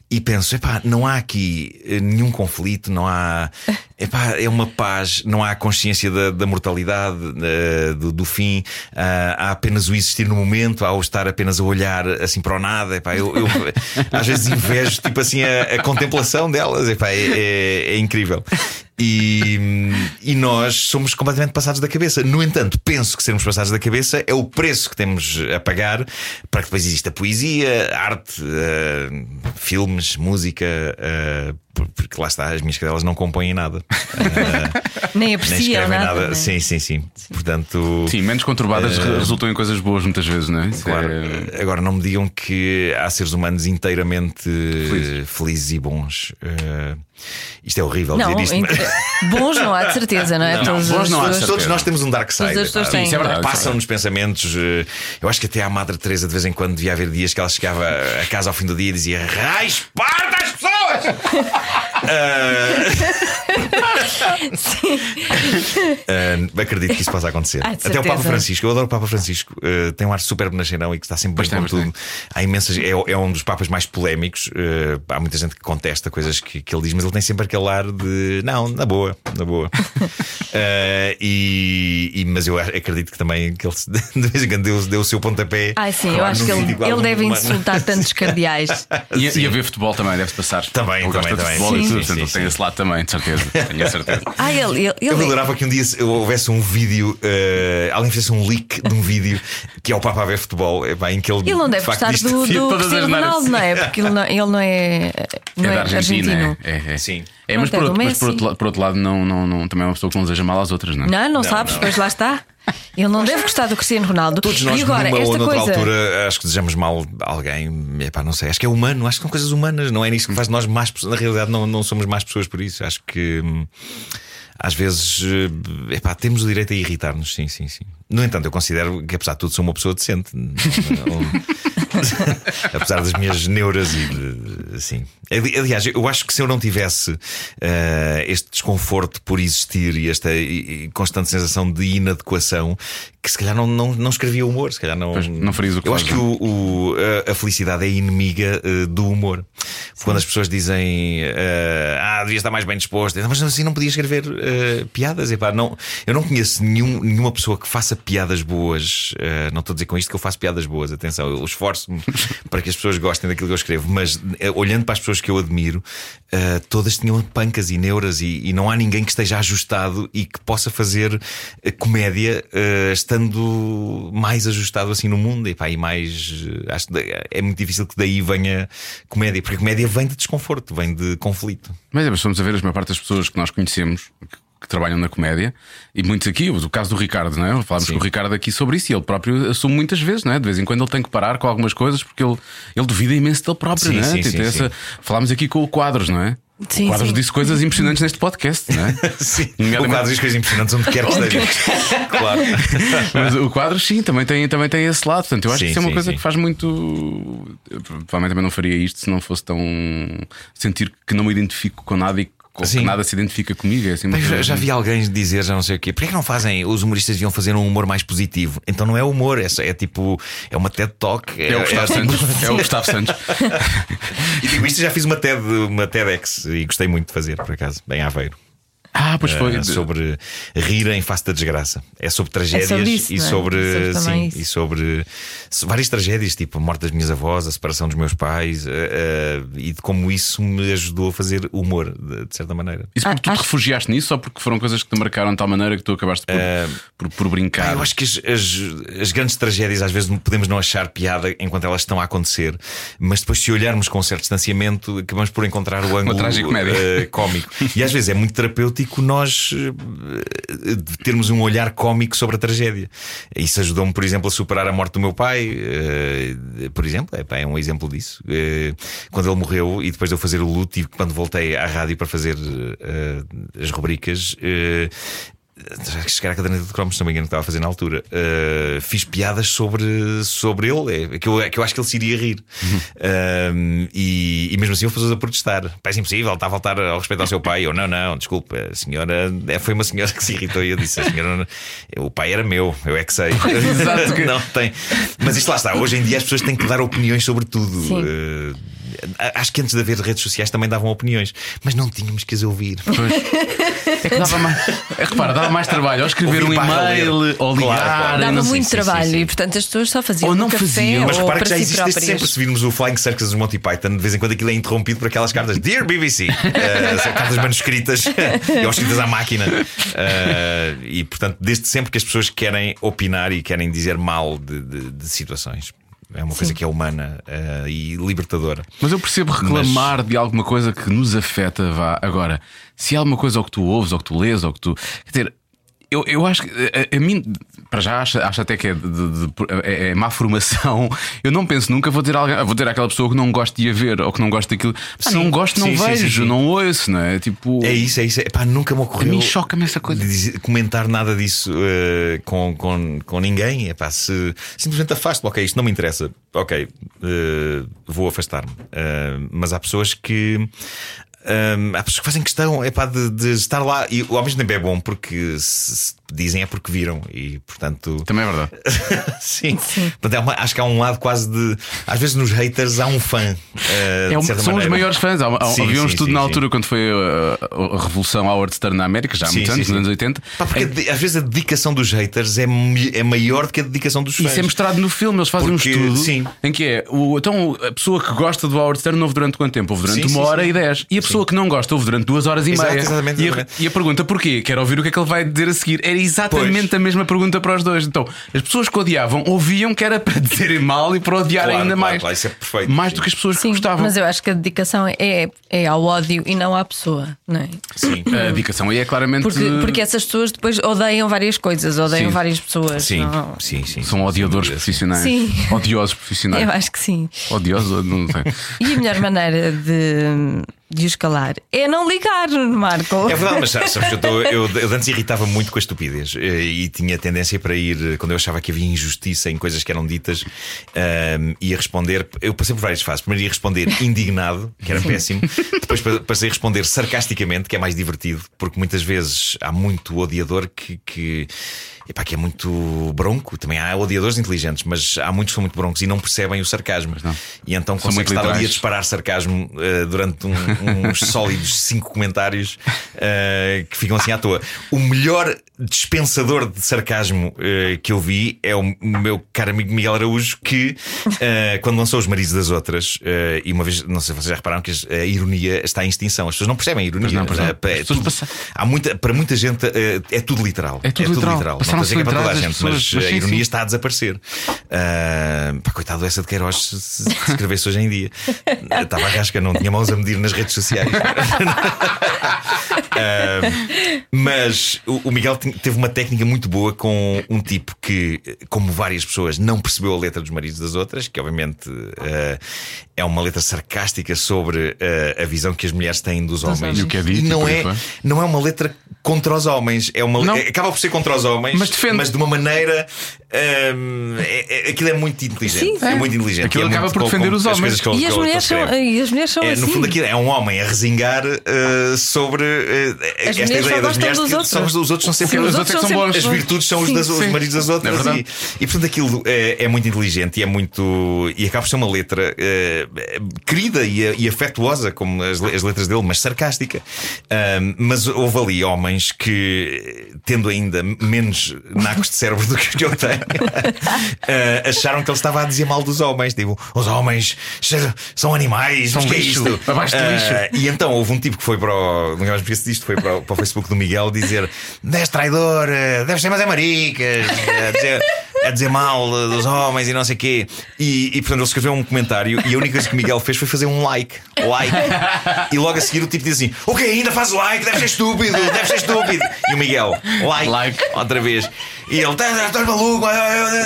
E penso, epá, não há aqui eh, nenhum conflito, não há. Epá, é uma paz, não há consciência da, da mortalidade, eh, do, do fim, ah, há apenas o existir no momento, há o estar apenas a olhar assim para o nada. Epá, eu, eu às vezes invejo tipo assim a, a contemplação delas, epá, é, é- é incrível. E, e nós somos completamente passados da cabeça. No entanto, penso que sermos passados da cabeça é o preço que temos a pagar para que depois exista poesia, arte, eh, filmes, música, por- porque lá está, as minhas cadelas não compõem nada. Eh, Nem apreciam nada. é? Sim, sim, sim. Portanto. Sim, menos conturbadas re- resultam em coisas boas muitas vezes, não é? Claro. é- Agora não me digam que há seres humanos inteiramente eh, felizes e bons. Eh, isto é horrível Não, dizer isto. entre- bons não há de certeza, não é? Não, Todas bons não há de. Todos nós temos um dark side. Isso é verdade. Passam-nos pensamentos. eh, Eu acho que até a Madre Teresa de vez em quando devia haver dias que ela chegava a casa ao fim do dia e dizia: Raios, parta as pessoas! ハハハハ。Ah, ah, acredito que isso possa acontecer. Ah, Até o Papa certeza. Francisco, eu adoro o Papa Francisco, eh, tem um ar super benacheirão e que está sempre bem com tudo. Há imensas, é, é um dos papas mais polémicos. eh, há muita gente que contesta coisas que, que ele diz, mas ele tem sempre aquele ar de não, na boa, na boa. Eh, e, e- mas eu acredito que também que ele de vez em quando deu, deu o seu pontapé. Ai sim, eu acho que ele, ele deve humano. insultar tantos cardeais. E, Sim. e a ver futebol também deve-se passar. Também, ele gosta também, de também. futebol e Sim, tudo, sim, portanto sim, tem sim. esse lado também, de certeza. Tenho a certeza. Ah, ele, ele, Eu ele- adorava que um dia se- houvesse um vídeo, eh, alguém fizesse um leak de um vídeo que é o Papa a ver futebol, epá, em que ele, ele não de deve facto, gostar do, do as Cristiano. Ronaldo, não é? Porque ele não, ele não é, não é é, da Argentina. argentino. É, é. Sim. É, mas, por é do outro, mas por outro, por outro lado, não, não, não, também é uma pessoa que não deseja mal às outras, não é? Não, não, Não, sabes, não. pois lá está. Ele não deve gostar do Cristiano Ronaldo. Todos nós, e agora, numa ou esta noutra coisa. altura, acho que desejamos mal a alguém. Epá, não sei. Acho que é humano. Acho que são coisas humanas. Não é nisso que faz nós más pessoas. Na realidade, não, não somos más pessoas por isso. Acho que. hum, Às vezes, eh, epá, temos o direito a irritar-nos, sim, sim, sim. No entanto, eu considero que, apesar de tudo, sou uma pessoa decente. apesar das minhas neuras e de, assim. Ali- Aliás, eu acho que se eu não tivesse eh, este desconforto por existir e esta e- constante sensação de inadequação, que se calhar não, não, não escrevia humor, se calhar não. Pois, não farias o que Eu acho que o, o- a, a felicidade é inimiga eh, do humor. Quando as pessoas dizem eh, Ah, devia estar mais bem disposto, mas assim não podia escrever piadas. Epá, não, eu não conheço nenhum, nenhuma pessoa que faça piadas boas. Eh, não estou a dizer com isto que eu faço piadas boas, atenção, eu esforço-me para que as pessoas gostem daquilo que eu escrevo, mas eh, olhando para as pessoas que eu admiro, eh, todas tinham pancas e neuras e, e não há ninguém que esteja ajustado e que possa fazer comédia estando mais ajustado assim no mundo. E, pá, e mais. acho que é muito difícil que daí venha comédia, porque comédia vem de desconforto, vem de conflito. Mas é, mas vamos a ver as maior parte das pessoas que nós conhecemos que, trabalham na comédia e muitos aqui, o caso do Ricardo, não é? Falámos Sim. com o Ricardo aqui sobre isso e ele próprio assume muitas vezes, não é? De vez em quando ele tem que parar com algumas coisas porque ele, ele duvida imenso dele próprio, Sim, não é? sim, sim, sim. Falámos aqui com o Quadros, não é? Sim, o Quadros sim. disse coisas impressionantes neste podcast, não é? Sim. O Nomeadamente- quadro diz coisas impressionantes onde quer que esteja. claro. Mas o Quadros, sim, também tem, também tem esse lado. Portanto, eu acho Sim, que isso é uma sim, coisa sim. que faz muito. eu, provavelmente também não faria isto se não fosse tão. sentir que não me identifico com nada e com- que nada se identifica comigo. É assim uma já, já vi alguém dizer, já não sei o quê, porquê que não fazem? Os humoristas deviam fazer um humor mais positivo. Então não é humor, é, é tipo, é uma TED Talk. É o Gustavo Santos. É o Gustavo Santos. E digo isto, já fiz uma TED, uma TEDx e gostei muito de fazer, por acaso, bem Aveiro. Ah, pois foi. É sobre rir em face da desgraça. É sobre tragédias sobre isso, e não é? sobre, Sobre sim, e sobre so- várias tragédias, tipo a morte das minhas avós, a separação dos meus pais, eh, eh, e de como isso me ajudou a fazer humor, de, de certa maneira. Isso porque Ah, tu te acho- refugiaste nisso ou porque foram coisas que te marcaram de tal maneira que tu acabaste por, por, por brincar? eu acho que as, as- as grandes tragédias às vezes podemos não achar piada enquanto elas estão a acontecer, mas depois, se olharmos com um certo distanciamento, acabamos por encontrar o ângulo cómico. E às vezes é muito terapêutico nós eh, termos um olhar cómico sobre a tragédia. Isso ajudou-me, por exemplo, a superar a morte do meu pai. eh, por exemplo, é, é um exemplo disso. Eh, quando ele morreu e depois de eu fazer o luto, e quando voltei à rádio para fazer as rubricas. Acho que chegar à caderneta de cromos, se não me engano, que estava a fazer na altura. Uh, fiz piadas sobre, sobre ele, é, que, eu, é que eu acho que ele se iria rir. Um, e, e mesmo assim, eu fui a protestar. Pai, é impossível, está a faltar ao respeito ao seu pai. Eu, não, não, desculpa, a senhora é, foi uma senhora que se irritou e eu disse: a senhora, o pai era meu, eu é que sei. Exato, não tem. Mas isto lá está, hoje em dia as pessoas têm que dar opiniões sobre tudo. Sim. Uh, acho que antes de haver redes sociais também davam opiniões, mas não tínhamos que as ouvir. Pois. É que dava mais. É, repara, dava mais trabalho ou escrever Ouvir um e-mail ou ligar. Claro, claro. Dava muito sim, sim, trabalho sim. e, portanto, as pessoas só faziam Ou um não café faziam. Mas repara que já si existe desde próprias. sempre. Se virmos o Flying Circus dos Monty Python, de vez em quando aquilo é interrompido por aquelas cartas Dear BBC, Eh, são cartas manuscritas e ou escritas à máquina. Eh, e portanto, desde sempre que as pessoas querem opinar e querem dizer mal de, de- de situações. É uma coisa que é humana eh, e libertadora. Mas eu percebo reclamar de alguma coisa que nos afeta, vá. Agora, se há alguma coisa ou que tu ouves, ou que tu lês, ou que tu. Quer dizer, eu, eu acho que a, a mim, para já, acho, acho até que é, de- de- de- é- é má formação. Eu não penso nunca, vou a alguém, vou dizer àquela pessoa que não gosta de a ver ou que não gosta daquilo. Pá, Sim. não gosto, não Sim, vejo, sim, não ouço, não é? Tipo. É isso, é isso. Epá, nunca me ocorreu. A mim choca-me essa coisa. de dizer- comentar nada disso eh, com, com, com ninguém. Epá, se simplesmente afasto, ok, isto não me interessa, ok, eh, vou afastar-me. Eh, mas há pessoas que. Eh, há pessoas que fazem questão epá, de, de estar lá e ao mesmo tempo é bom porque se, se dizem é porque viram e portanto Também é verdade. sim, Portanto, é uma- acho que há um lado quase de às vezes nos haters há um fã eh, É um- são maneira. os maiores fãs. Há, há, Sim, havia um sim, estudo sim, na sim. altura quando foi a, a Revolução Howard Stern na América, já há Sim, muitos sim, anos, sim. nos anos 80. Pá, porque de- às vezes a dedicação dos haters é, é maior do que a dedicação dos fãs. Isso é mostrado no filme, eles fazem Porque, um estudo sim. em que é o, então a pessoa que gosta do Howard Stern ouve durante quanto tempo? Ouve durante Sim, uma sim, hora sim. e dez. E a pessoa que não gosta ouve durante duas horas e Exato, meia. exatamente, e, a, e a pergunta porquê? Quero ouvir o que é que ele vai dizer a seguir. Era exatamente Pois. a mesma pergunta para os dois. Então, as pessoas que odiavam ouviam que era para dizerem mal e para odiar Claro, ainda claro, mais. claro, isso é perfeito, mais sim. do que as pessoas que Sim, gostavam. mas eu acho que a dedicação é, é ao ódio e não à pessoa, não é? Sim. A dedicação aí é claramente. Porque, porque essas pessoas depois odeiam várias coisas, odeiam Sim. várias pessoas. Sim, não- sim, sim. São odiadores dúvida, profissionais. Sim. Odiosos profissionais. Eu acho que sim. Odiosos, não sei. E a melhor maneira de, de os calar é não ligar, Marco. É verdade, mas sabes, que eu, tô- eu, eu antes irritava muito com a estupidez eh, e tinha tendência para ir, quando eu achava que havia injustiça em coisas que eram ditas, ehm, ia responder. Eu passei por várias fases. Primeiro ia responder indignado, que era péssimo. Depois pa- passei a responder sarcasticamente, que é mais divertido, porque muitas vezes há muito odiador que. que epá, que é muito bronco. Também há odiadores inteligentes, mas há muitos que são muito broncos e não percebem o sarcasmo. E então São consegue estar ali a literais. disparar sarcasmo eh, durante um- uns sólidos cinco comentários eh, que ficam assim à toa. O melhor dispensador de sarcasmo eh, que eu vi é o meu caro amigo Miguel Araújo, que eh, quando lançou Os Maridos das Outras, eh, e uma vez, não sei se vocês já repararam que a ironia está em extinção. As pessoas não percebem a ironia. Não, não. É tudo- há muita, para muita gente é tudo literal. É tudo literal. Não Passaram estou a é para toda a gente, mas, pessoas, mas a sim, ironia sim. está a desaparecer. Pá, coitado essa de Queiroz se, se se escrevesse hoje em dia. Estava a rasca, não tinha mãos a medir nas redes sociais. Mas o, o Miguel teve uma técnica muito boa com um tipo que, como várias pessoas, não percebeu a letra dos maridos das outras, que obviamente ah, é uma letra sarcástica sobre ah, a visão que as mulheres têm dos homens. E o que é dito E não é, não é uma letra contra os homens, é uma Não. é- acaba por ser contra os homens, Mas defende. de uma maneira. hum, é- é- aquilo é muito inteligente. Sim. é muito inteligente. Aquilo é acaba por defender os homens. que E as, mulheres são, e as mulheres são É, assim. no fundo, aquilo é um homem a resingar uh, sobre uh, esta ideia das gostam mulheres dos que outros. são, os outros são sempre Sim, os os outros é que outros são bons. as virtudes são os, Sim, das, os maridos das outras É e, e portanto aquilo é, é muito inteligente e é muito e acaba por ser uma letra eh, querida e, e afetuosa como as, as letras dele, mas sarcástica. Ahm, mas houve ali homens que, tendo ainda menos nacos de cérebro do que eu tenho, eh, acharam que ele estava a dizer mal dos homens. Tipo, os homens são animais, São é lixo, isto? abaixo Ah, lixo. e então houve um tipo que foi para o. Mais me esqueço disto, foi para o, para o Facebook do Miguel dizer: És traidor, eh, ser, mas é maricas, a dizer, mal dos homens e não sei o quê. E, e portanto ele escreveu um comentário e a única coisa que o Miguel fez foi fazer um like. Like. E logo a seguir o tipo diz assim: O que ainda faz like? Deve ser estúpido, deve ser estúpido. E o Miguel, like, Like. outra vez. E ele, "Tá, estás maluco?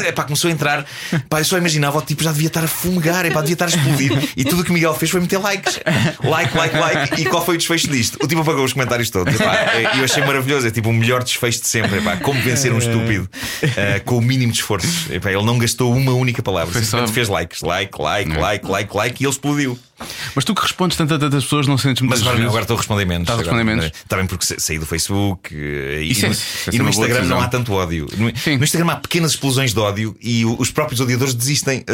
Epá, começou a entrar. Pá, eu só imaginava, o tipo já devia estar a fumegar, epá, devia estar a explodir. E tudo o que o Miguel fez foi meter likes. Like, like, like. E qual foi o desfecho disto? O tipo apagou os comentários todos. E eu achei maravilhoso. É tipo o melhor desfecho de sempre. Epá, como vencer um estúpido eh, com o mínimo de esforço. Epá, ele não gastou uma única palavra. Foi só- fez likes. Like, like, like, like, like. E ele explodiu. Mas tu que respondes tanto a tantas pessoas não sentes muitas Mas agora, estou a responder menos. Estás a responder menos? Também porque sa- saí do Facebook eh, e, Isso é- no, é e no Instagram não há tanto ódio. No, Sim. no Instagram há pequenas explosões de ódio e os próprios odiadores desistem.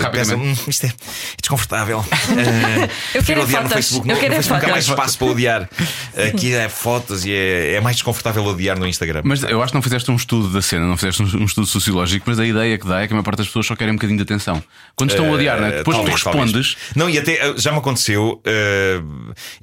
Rapidamente. pensam, "Hum, isto é desconfortável. Eh, Eu quero é odiar no fotos. Facebook. Eu No, quero no é Facebook há fotos. mais espaço para odiar. Aqui é fotos e é, é mais desconfortável odiar no Instagram. Mas eu acho que não fizeste um estudo da cena, não fizeste um, um estudo sociológico, mas a ideia que dá é que a maior parte das pessoas só querem um bocadinho de atenção. Quando estão a odiar, né? Depois talvez, tu respondes. talvez. Não, e até já me aconteceu. eh,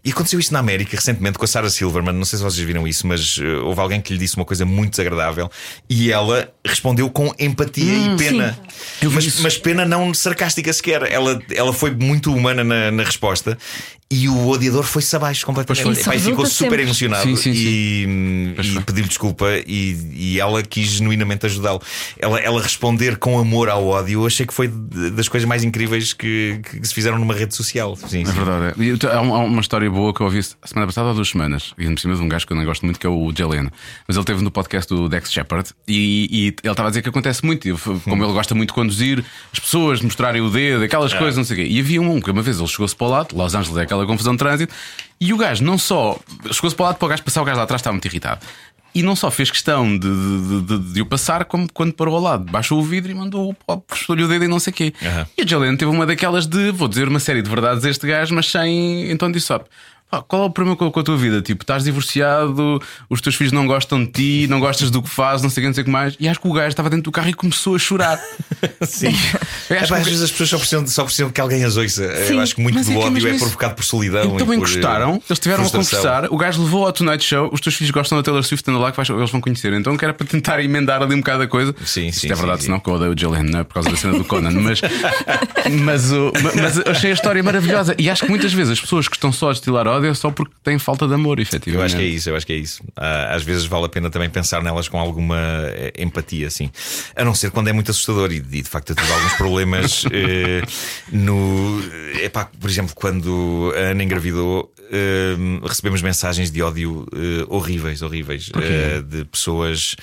e aconteceu isto na América recentemente com a Sarah Silverman. Não sei se vocês viram isso, mas eh, houve alguém que lhe disse uma coisa muito desagradável e ela respondeu com empatia e pena. Mas, isso. mas pena não sarcástica sequer. Ela, ela foi muito humana na, na resposta. E o odiador foi-se abaixo completamente. E ficou super sempre. emocionado Sim, sim, e, Pois e foi. pediu desculpa e, e ela quis genuinamente ajudá-lo. Ela, ela responder com amor ao ódio, eu achei que foi das coisas mais incríveis que, que se fizeram numa rede social. Sim, É sim. verdade. é. E Há um- há uma história boa que eu ouvi a semana passada há duas semanas, e por cima de um gajo que eu não gosto muito, que é o Jaleno. Mas ele teve no podcast do Dex Shepard e, e ele estava a dizer que acontece muito. E Como ele gosta muito de conduzir, as pessoas mostrarem o dedo, aquelas coisas, não sei o quê. E havia um que uma vez ele chegou-se para o lado, Los Angeles é aquela confusão de trânsito, e o gajo não só chegou-se para o lado para o gajo passar, o gajo lá atrás estava muito irritado. E não só fez questão de, de, de- de o passar, como quando parou ao lado, baixou o vidro e mandou puxou-lhe o dedo e não sei o quê. Aham. E a Jalene teve uma daquelas de vou dizer uma série de verdades a este gajo, mas sem. Então disse: ó, qual é o problema com, a tua vida? Tipo, estás divorciado, os teus filhos não gostam de ti, não gostas do que fazes, não sei o que, não sei o que mais. E acho que o gajo estava dentro do carro e começou a chorar. Sim. Eu É, que às vezes as pessoas só precisam, só precisam que alguém as ouça. Eu acho que muito do é é ódio é isso. provocado por solidão. Então e por, encostaram, eh, eles estiveram a conversar. O gajo levou ao Tonight Show. Os teus filhos gostam da Taylor Swift, anda lá que eles vão conhecer. Então que era para tentar emendar ali um bocado a coisa. Sim, Isto sim, é verdade, sim, senão que eu odeio o Jalen, não é? Por causa da cena do Conan. Mas, mas, o- mas achei a história maravilhosa. E acho que muitas vezes as pessoas que estão só a destilar ódio é só porque têm falta de amor, efetivamente. Eu acho que é isso, eu acho que é isso. Ah, às vezes vale a pena também pensar nelas com alguma eh, empatia, assim. A não ser quando é muito assustador. E, e, de facto eu tive alguns problemas eh, no. Epá, por exemplo, quando a Ana engravidou, eh, recebemos mensagens de ódio eh, horríveis, horríveis. eh, de pessoas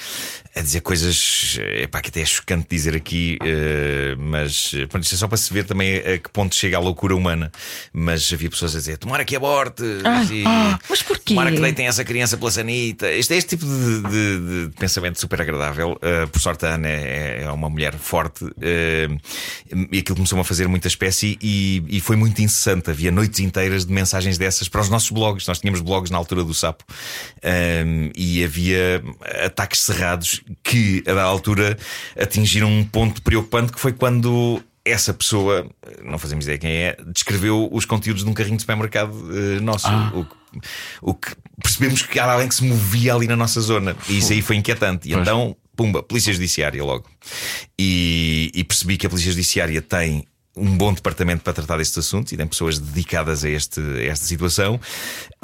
a dizer coisas epá, que até é chocante dizer aqui, uh, mas pronto, isto é só para se ver também a que ponto chega a loucura humana. Mas havia pessoas a dizer: tomara que aborte, e, ah, mas porquê? tomara que deitem essa criança pela sanita. Este é este tipo de, de- de pensamento super agradável. Uh, por sorte, a Ana é, é uma mulher forte uh, e aquilo começou-me a fazer muita espécie e, e foi muito incessante. Havia noites inteiras de mensagens dessas para os nossos blogs. Nós tínhamos blogs na altura do sapo e havia ataques cerrados que, a da altura, atingiram um ponto preocupante que foi quando. Essa pessoa, não fazemos ideia quem é, descreveu os conteúdos de um carrinho de supermercado uh, nosso. O, que- o que percebemos que era alguém que se movia ali na nossa zona. E isso aí foi inquietante. E Pois. então, pumba, Polícia Judiciária logo. E, e percebi que a Polícia Judiciária tem um bom departamento para tratar destes assuntos e tem pessoas dedicadas a, este, a esta situação.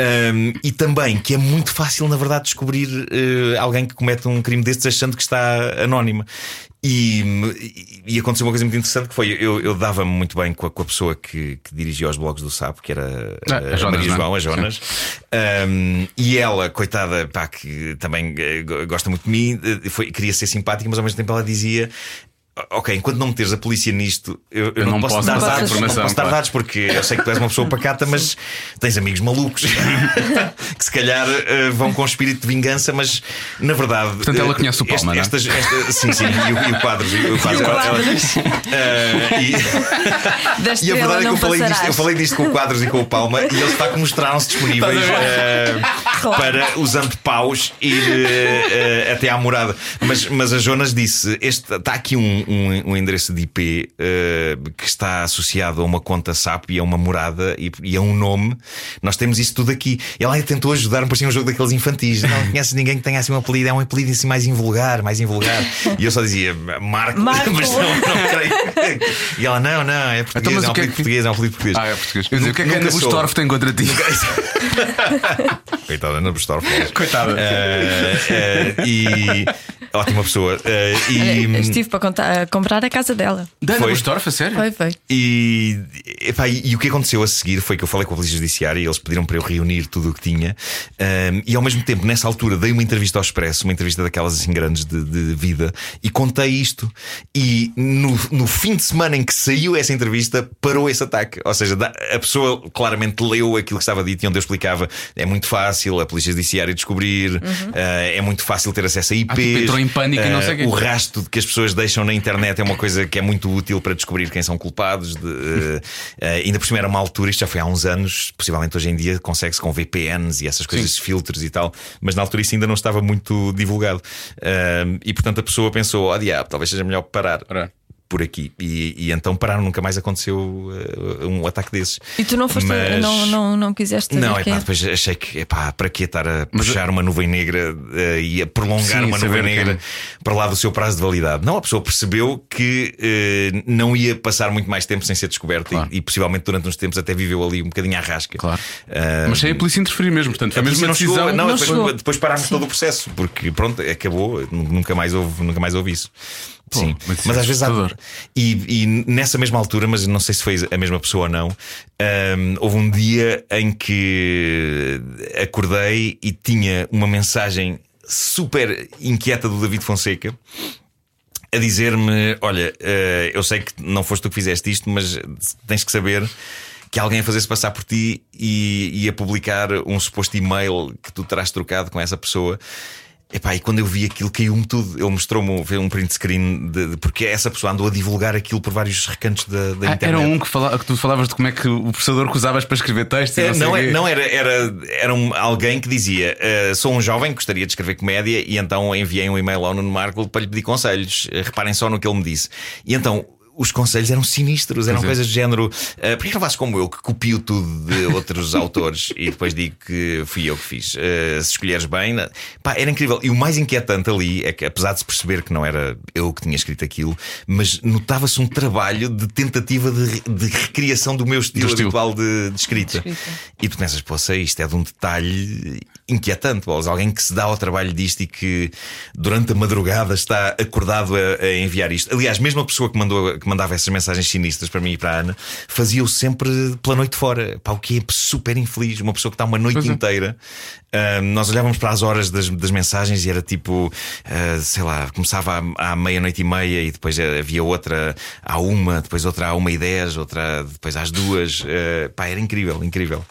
Um, e também que é muito fácil, na verdade, descobrir eh, alguém que comete um crime destes achando que está anónima. E, e- aconteceu uma coisa muito interessante que foi: eu, eu dava-me muito bem com a, com a pessoa que, que dirigia os blogs do Sapo, que era Ah, eh, a Jonas, Maria é? João, a Jonas. Um, e ela, coitada, pá, que também eh, go- gosta muito de mim, eh, foi, queria ser simpática, mas ao mesmo tempo ela dizia. Ok, enquanto não meteres a polícia nisto, eu, eu não, posso, dar dar dados, não posso dar dados porque eu sei que tu és uma pessoa pacata, mas tens amigos malucos que se calhar eh, vão com espírito de vingança, mas na verdade. Portanto, ela eh, conhece o Palma, não é? estas, esta- Sim, sim, e o, e o quadro. E o quadro, quadros. Eh, e- Da e a verdade é que não eu falei, disto, eu falei disto com o Quadros e com o Palma e eles de facto mostraram-se disponíveis eh, para, usando paus, ir eh, eh, até à morada. Mas, mas a Jonas disse: este, está aqui um, um, um endereço de IP eh, que está associado a uma conta SAP e a uma morada e, e a um nome. Nós temos isso tudo aqui. E ela tentou ajudar-me, parecia um jogo daqueles infantis. Não conheces ninguém que tenha assim um apelido, é um apelido assim mais invulgar, mais invulgar. E eu só dizia: Marco, Marco. mas não, não creio. E ela: não, não, é português, Então, mas é um é apelido que- português, é um apelido português. Ah, é português. Quer dizer, o que é que a Nunca Ana. Bustorff tem contra ti? Coitada, Ana Bustorff. Coitada. Eh, eh, e ótima pessoa. Eh, e, Olha, Estive para contar- comprar a casa dela. Da Ana a sério? Foi, foi. E, epá, e, e o que aconteceu a seguir foi que eu falei com a Polícia Judiciária e eles pediram para eu reunir tudo o que tinha. Ahm, e ao mesmo tempo, nessa altura, dei uma entrevista ao Expresso, uma entrevista daquelas assim grandes de, de vida, e contei isto. E no, no fim de semana em que saiu essa entrevista, parou esse ataque. Ou seja, a pessoa claramente leu aquilo que estava dito e onde eu explicava é muito fácil a Polícia Judiciária descobrir, ah, é muito fácil ter acesso a IPs. Ah, tipo, em pânico e não sei o quê. o rasto de que as pessoas deixam na internet é uma coisa que é muito útil para descobrir quem são culpados. De, eh, eh, ainda por cima era uma altura, isto já foi há uns anos, possivelmente hoje em dia consegue-se com VPNs e essas coisas, esses filtros e tal, mas na altura isso ainda não estava muito divulgado. Eh, e portanto a pessoa pensou: oh diabo, talvez seja melhor parar. Ora. Por aqui. E, e então pararam, nunca mais aconteceu eh, um ataque desses. E tu não foste, Mas- não, não, não quiseste Não, é pá, depois achei que epá, para que estar a puxar uma nuvem negra eh, e a prolongar Sim, uma nuvem negra para lá do seu prazo de validade. Não, a pessoa percebeu que eh, não ia passar muito mais tempo sem ser descoberta Claro. e, e possivelmente durante uns tempos até viveu ali um bocadinho à rasca. Claro. Mas sem a polícia interferir mesmo, portanto, foi a não decisão. chegou, não, Não depois, depois parámos todo o processo, porque pronto, acabou, nunca mais houve, nunca mais houve isso. Pô, Sim, mas mas é às vezes há, e, e nessa mesma altura, mas não sei se foi a mesma pessoa ou não, hum, houve um dia em que acordei e tinha uma mensagem super inquieta do David Fonseca a dizer-me: Olha, eh, eu sei que não foste tu que fizeste isto, mas tens que saber que alguém a fazer-se passar por ti e, e a publicar um suposto e-mail que tu terás trocado com essa pessoa. Epá, e quando eu vi aquilo, caiu-me tudo. Ele mostrou-me um print screen de, de- porque essa pessoa andou a divulgar aquilo por vários recantos da, da Ah, internet. era um que, fala, que tu falavas de como é que o processador que usavas para escrever textos. É, não, não, é- não era, era, era um- alguém que dizia: "Uh, Sou um jovem que gostaria de escrever comédia e então enviei um e-mail ao Nuno Marco para lhe pedir conselhos. Uh, Reparem só no que ele me disse. E então. Os conselhos eram sinistros, eram coisas do género. Uh, Porquê que não fazes como eu, que copio tudo de outros autores e depois digo que fui eu que fiz? Uh, se escolheres bem, na- pá, era incrível. E o mais inquietante ali é que, apesar de se perceber que não era eu que tinha escrito aquilo, mas notava-se um trabalho de tentativa de, de recriação do meu estilo, estilo. habitual de, de escrita. De escrita. E tu pensas, poça, isto é de um detalhe inquietante, bolas. Alguém que se dá ao trabalho disto e que durante a madrugada está acordado a, a enviar isto. Aliás, mesmo a pessoa que, mandou, que mandava essas mensagens sinistras para mim e para a Ana fazia-o sempre pela noite fora. Pá, o que é super infeliz. Uma pessoa que está uma noite é. inteira. Ah, nós olhávamos para as horas das, das mensagens e era tipo, ah, sei lá, começava à, à meia-noite e meia e depois havia outra à uma, depois outra à uma e dez, outra depois às duas. Ah, pá, era incrível, incrível.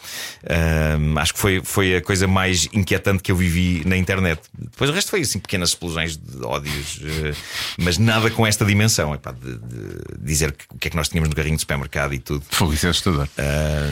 Acho que foi, foi a coisa mais inquietante que eu vivi na internet. Depois o resto foi assim, pequenas explosões de ódios, ah, mas nada com esta dimensão. Epá, de, de dizer que- o que é que nós tínhamos no carrinho de supermercado e tudo. Fogo, isso é assustador. Ah,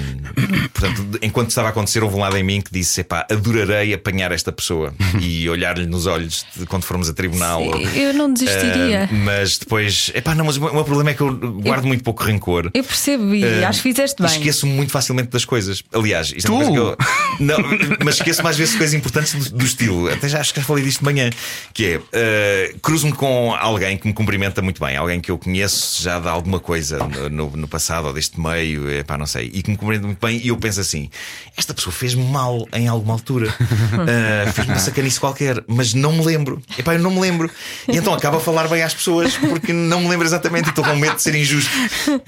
portanto, enquanto estava a acontecer, houve um lado em mim que disse: epá, adorarei apanhar esta pessoa e olhar-lhe nos olhos de- quando formos a tribunal. Eu não desistiria. Ah, mas depois, epá, não, mas o meu problema é que eu guardo muito pouco rancor. Eu percebo e Ah, acho que fizeste bem. Esqueço-me muito facilmente das coisas. Aliás, isto é uma Tu? coisa que eu. Não, mas esqueço mais vezes coisas importantes do, do estilo. Até já acho que já falei disto de manhã. Que é ah, cruzo-me com alguém que me cumprimenta muito bem, alguém que eu conheço já de alguma coisa no, no- passado ou deste meio, epá, não sei, e que me cumprimenta muito bem, e eu penso assim: esta pessoa fez-me mal em alguma altura, Ah, fez-me uma sacanice qualquer, mas não me lembro. Epá, eu não me lembro. E então acabo a falar bem às pessoas porque não me lembro exatamente e estou com medo de ser injusto.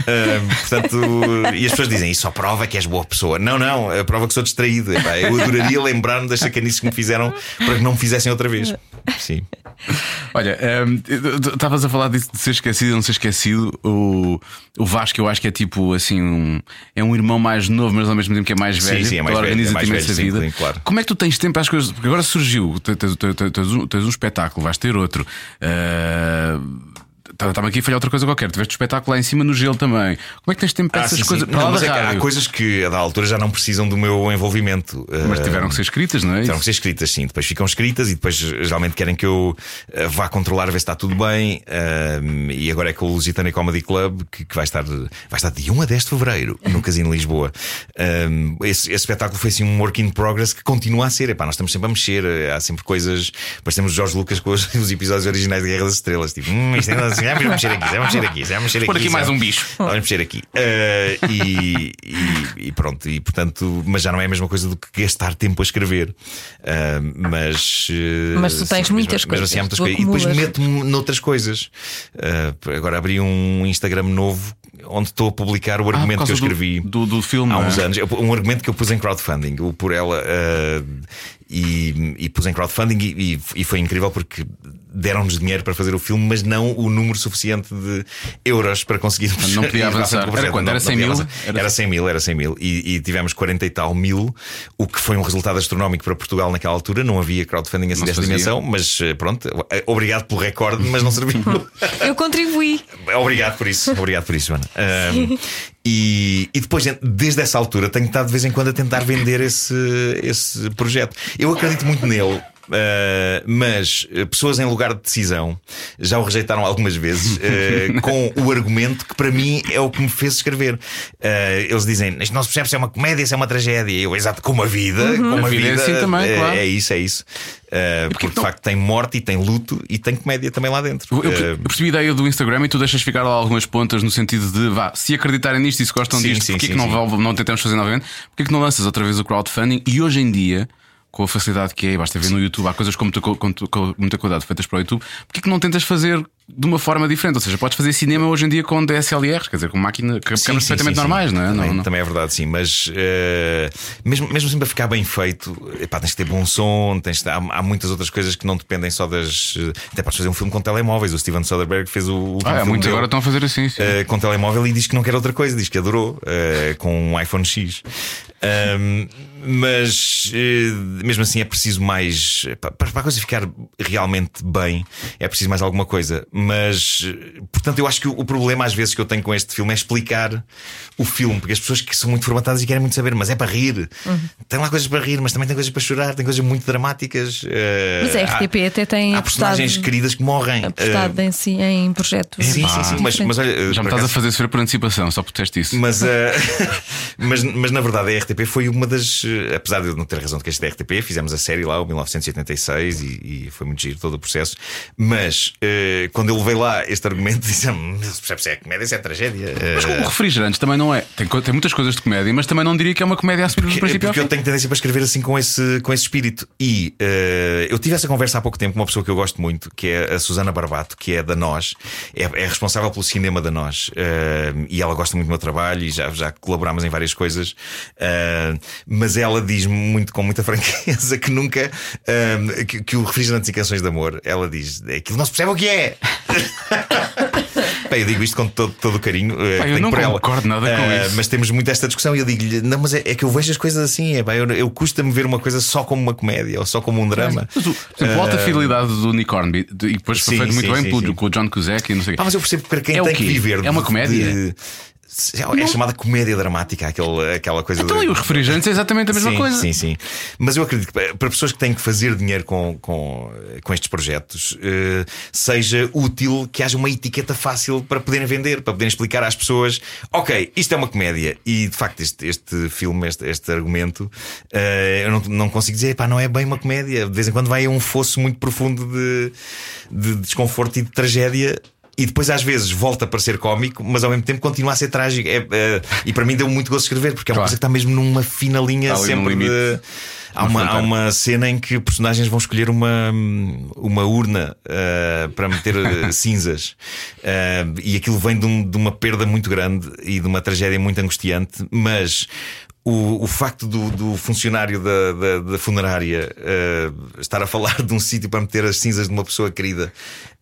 Ah, portanto, e as pessoas dizem: Isso só prova que és boa pessoa. Não, não, a prova que sou distraído. Epá, eu adoraria lembrar-me das sacanices que me fizeram para que não me fizessem outra vez. Sim. Olha, hum, estavas a falar disso de ser esquecido e não ser esquecido. O, o Vasco, eu acho que é tipo assim, um, é um irmão mais novo, mas ao mesmo tempo que é mais Sim, velho. sim, é mais velho, é organiza-te imensa sim, vida. sim, claro. Como é que tu tens tempo para as coisas? Porque agora surgiu, tens, tens- tens- tens um, tens um espetáculo, vais ter outro. Estava aqui a falhar outra coisa qualquer. Tiveste espetáculo lá em cima no gelo também. Como é que tens tempo para Ah, essas sim, sim. coisas? Para Não, mas é há coisas que a da altura já não precisam do meu envolvimento. Mas Ah, tiveram que ser escritas, não é? Tiveram que ser escritas, sim. Depois ficam escritas e depois geralmente querem que eu eh, vá controlar, ver se está tudo bem. E agora é com o Lusitânia Comedy Club, que, vai, estar, vai estar de 1 a 10 de fevereiro no Casino Lisboa. Esse, esse espetáculo foi assim um work in progress que continua a ser. Epá, nós estamos sempre a mexer, eh, há sempre coisas. Depois temos o Jorge Lucas com os, os episódios originais de Guerra das Estrelas. Tipo, hum, isto é assim, vamos mexer aqui, vamos mexer aqui, vamos mexer aqui. Pôr aqui mais vamos- um bicho. Vamos mexer aqui. Eh, e, e- e pronto, e portanto, mas já não é a mesma coisa do que gastar tempo a escrever. Ah, mas, eh, Mas tu tens sim, muitas mas, mas assim, há coisas, muitas coisas. E depois meto-me noutras coisas. Ah, agora abri um Instagram novo onde estou a publicar o Ah, por argumento que eu causa do- escrevi. Do, do, filme. Há é? uns anos, Eu- um argumento que eu pus em crowdfunding, o por ela, ah, e, e pus em crowdfunding e, e- e foi incrível porque deram-nos dinheiro para fazer o filme, mas não o número suficiente de euros para conseguir não podia avançar. Era quanto? Era não 100 podia mil? Era- Era 100 mil, era 100 mil. E, e tivemos 40 e tal mil, o que foi um resultado astronómico para Portugal naquela altura. Não havia crowdfunding assim desta dimensão, mas eh, pronto, obrigado pelo recorde, mas não serviu. Eu contribuí. Obrigado por isso, obrigado por isso, Joana. Ahm, e, e depois, desde essa altura, tenho estado de vez em quando a tentar vender esse, esse projeto. Eu acredito muito nele. ah, mas eh, pessoas em lugar de decisão já o rejeitaram algumas vezes eh, com o argumento que para mim é o que me fez escrever. Ah, eles dizem: Isto não se percebe se é uma comédia, se é uma tragédia. Eu, exato, como a vida, como a A vida é vida, assim também, é, claro. é isso, é isso. Ah, porque de facto tem morte e tem luto e tem comédia também lá dentro. Eu, eu eu percebi a ideia do Instagram e tu deixas ficar lá algumas pontas no sentido de vá, se acreditarem nisto e se gostam Sim, disto, sim, porquê sim, que não, não tentamos fazer novamente? Porquê que não lanças outra vez o crowdfunding? E hoje em dia, com a facilidade que é, basta ver no YouTube, há coisas com muita, co- com, com muita qualidade feitas para o YouTube, porquê que não tentas fazer de uma forma diferente? Ou seja, podes fazer cinema hoje em dia com DSLRs, quer dizer, com máquina, com Sim, câmaras sim, perfeitamente sim, normais, não é? Também, Não- não- também é verdade, sim. Mas eh, mesmo, mesmo assim, para ficar bem feito, epá, tens que ter bom som, tens, há, há muitas outras coisas que não dependem só das. Até podes fazer um filme com telemóveis. O Steven Soderbergh fez o. último Ah, é, dele, agora estão a fazer assim. sim. eh, com telemóvel e diz que não quer outra coisa, diz que adorou eh, com um iPhone X. Mas mesmo assim é preciso mais para, para a coisa ficar realmente bem, é preciso mais alguma coisa. Mas portanto, eu acho que o, problema às vezes que eu tenho com este filme é explicar o filme, porque as pessoas que são muito formatadas e querem muito saber, mas é para rir. Tem lá coisas para rir, mas também tem coisas para chorar, tem coisas muito dramáticas. eh, Mas a RTP há- até tem há personagens queridas que morrem. Apostado Eh, em, si, em projetos. Sim, sim, sim, mas, mas olha, eh, Já me estás a acaso- fazer sofrer por antecipação, só por teste isso. mas, eh, mas, mas na verdade a RTP foi uma das. apesar de eu não ter razão de que este é RTP, fizemos a série lá, o 1986, e, e foi muito giro todo o processo. Mas eh, quando eu levei lá este argumento, disse: "Hum, percebe se é comédia, se é tragédia. Mas Eh, o refrigerante também não é. Tem, tem muitas coisas de comédia, mas também não diria que é uma comédia a subir do Porque, princípio porque eu tenho tendência para escrever assim com esse, com esse espírito. E eh, eu tive essa conversa há pouco tempo com uma pessoa que eu gosto muito, que é a Susana Barbato, que é da Nós, é, é responsável pelo cinema da Nós. Eh, e ela gosta muito do meu trabalho e já, já colaborámos em várias coisas. Eh, mas ela diz-me muito, com muita franqueza que nunca eh, que, que o refrigerante e canções de amor, ela diz, é aquilo não se percebe o que é. Bem, eu digo isto com todo, todo o carinho. eh, Pá, eu não por ela. concordo nada com Eh, isso. Mas temos muito esta discussão e eu digo-lhe: não, mas é, é que eu vejo as coisas assim. É, pá, eu, eu custa-me ver uma coisa só como uma comédia ou só como um drama. Mas o, por exemplo, a alta fidelidade do de- e depois foi feito muito sim, bem sim, pelo- sim. com o John Cusack e não sei. Ah, mas eu percebo para quem É tem que viver. É uma comédia? de- é chamada comédia dramática, aquele, aquela coisa Então, de- e os refrigerantes é exatamente a mesma sim, coisa. Sim, sim. Mas eu acredito que para para pessoas que têm que fazer dinheiro com, com, com estes projetos, eh, seja útil que haja uma etiqueta fácil para poderem vender, para poderem explicar às pessoas: ok, isto é uma comédia. E de facto, este, este filme, este, este argumento, eh, eu não, não consigo dizer, pá, não é bem uma comédia. De vez em quando vai a um fosso muito profundo de, de desconforto e de tragédia. E depois às vezes volta para ser cómico, mas ao mesmo tempo continua a ser trágico. É, é, e para mim deu muito gosto de escrever, porque é uma Claro. coisa que está mesmo numa fina linha sempre de. Há Uma há uma cena em que personagens vão escolher uma, uma urna eh, para meter eh, cinzas. Eh, e aquilo vem de, um- de uma perda muito grande e de uma tragédia muito angustiante, mas. O, o facto do, do funcionário da, da, da funerária eh, estar a falar de um sítio para meter as cinzas de uma pessoa querida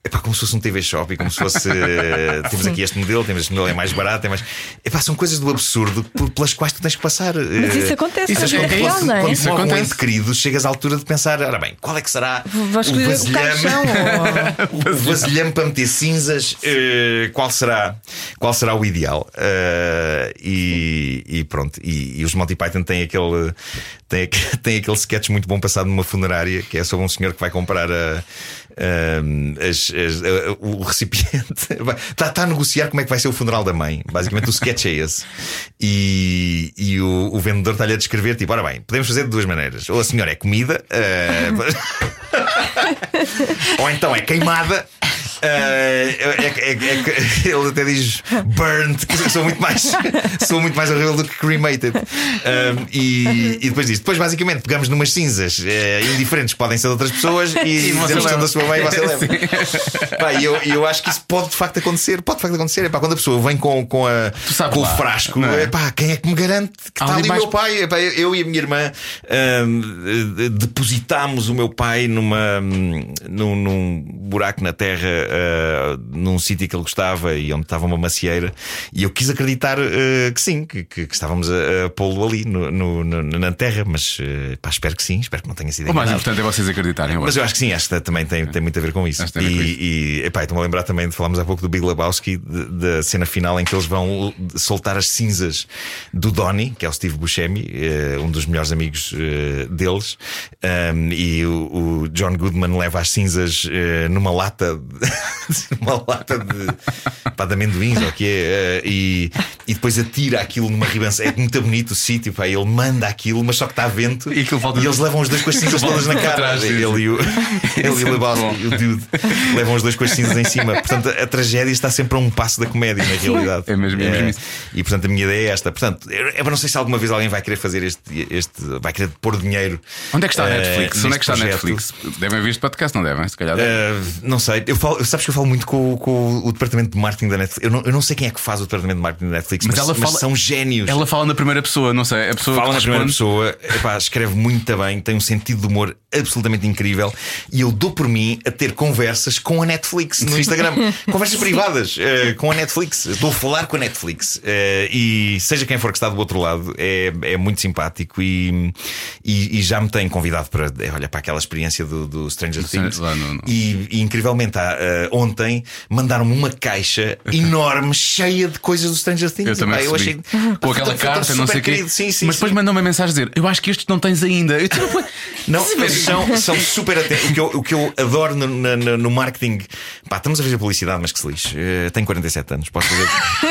é pá, como se fosse um TV Shopping, como se fosse. eh, temos aqui este modelo, temos este modelo, é mais barato, é mais. É pá, são coisas do absurdo pelas quais tu tens que passar. Mas isso Eh, acontece isso acontece. real, não é? quando Isso morre um acontece. ente querido, chegas à altura de pensar: ora bem, qual é que será Vais o vasilhame? ou... o vasilhame para meter cinzas, eh, qual, será, qual será o ideal? Eh, e, e pronto, e, e os Monty Python têm aquele, aque- têm aquele sketch muito bom passado numa funerária que é sobre um senhor que vai comprar a. a- as- as- a- o recipiente está, está a negociar como é que vai ser o funeral da mãe. Basicamente, o sketch é esse. E, e o, o vendedor está-lhe a descrever: tipo, ora bem, podemos fazer de duas maneiras. Ou a senhora é comida, eh, ou então é queimada. Eh, é- é- é ele até diz burnt, que sou muito mais sou muito mais horrível do que cremated. Um, e, e depois diz: depois basicamente pegamos numas cinzas eh, indiferentes que podem ser de outras pessoas e, E dizemos que são da sua mãe e você leva. Pá, e eu, e eu acho que isso pode de facto acontecer. Pode de facto acontecer. Epá, quando a pessoa vem com, com, a, com o lá, frasco, não é? epá, quem é que me garante que está ali o meu pai? Epá, eu, e a minha irmã hum, eh, depositámos o meu pai numa, hum, num, num buraco na terra, eh, num sítio que ele gostava e onde estava uma macieira. E eu quis acreditar eh, que sim, que, que- que estávamos a, a pô-lo ali no, no- no- na terra, mas eh, pá, espero que sim, espero que não tenha sido O mais importante é vocês acreditarem. eu Mas eu acho que sim, acho que também tem, tem muito a ver com isso. E, e epá, estou-me a lembrar também de falarmos há pouco do Big Lebowski, de- da cena final em que eles vão soltar as cinzas do Donnie, que é o Steve Buscemi, um dos melhores amigos deles, Um, e o, o John Goodman leva as cinzas numa lata, numa lata de, pá, de amendoins, ou o que é, eh, e, e depois atira aquilo numa ribança. É muito bonito o sítio, pá, ele manda aquilo, mas só que está a vento E e eles levam os dois com as cinzas todas na cara. Ele e o, ele e Isso o é Lebowski, o dude, levam os dois com as cinzas em cima. Portanto, a, tragédia está sempre a um passo da comédia, na realidade. É mesmo- é mesmo isso. E portanto, a minha ideia é esta. Portanto, é para não sei se alguma vez alguém vai querer fazer este, este vai querer pôr dinheiro. Onde é que está a eh, Netflix? Onde é que está a. Netflix? Devem ver este podcast, não devem? Se calhar devem. Uh, não sei, eu falo, sabes que eu falo muito com, com o departamento de marketing da Netflix. Eu não, eu não sei quem é que faz o departamento de marketing da Netflix, mas, Mas ela mas fala- são génios. Ela fala na primeira pessoa, não sei. A pessoa Fala na primeira pessoa, epá, escreve muito bem, tem um sentido de humor absolutamente incrível e eu dou por mim a ter conversas com a Netflix no Instagram. conversas privadas eh, com a Netflix. Estou a falar com a Netflix eh, e seja quem for que está do outro lado, é, é muito simpático e, e, e já me tem convidado para eh, olha, para aquela experiência do, do Stranger Things. no- no- E, e, incrivelmente, ah, ontem mandaram-me uma caixa enorme cheia de coisas do Stranger Things. Eu também Epá, eu achei Com aquela foi tão carta, não sei o quê. Sim, sim, Mas depois mandou uma mensagem a dizer: Eu acho que estes não tens ainda. Eu, Não, mas são, são super atentos. O que eu, o que eu adoro no, na- no marketing, pá, estamos a fazer publicidade, mas que se lixe. Eh, tenho 47 anos, posso fazer,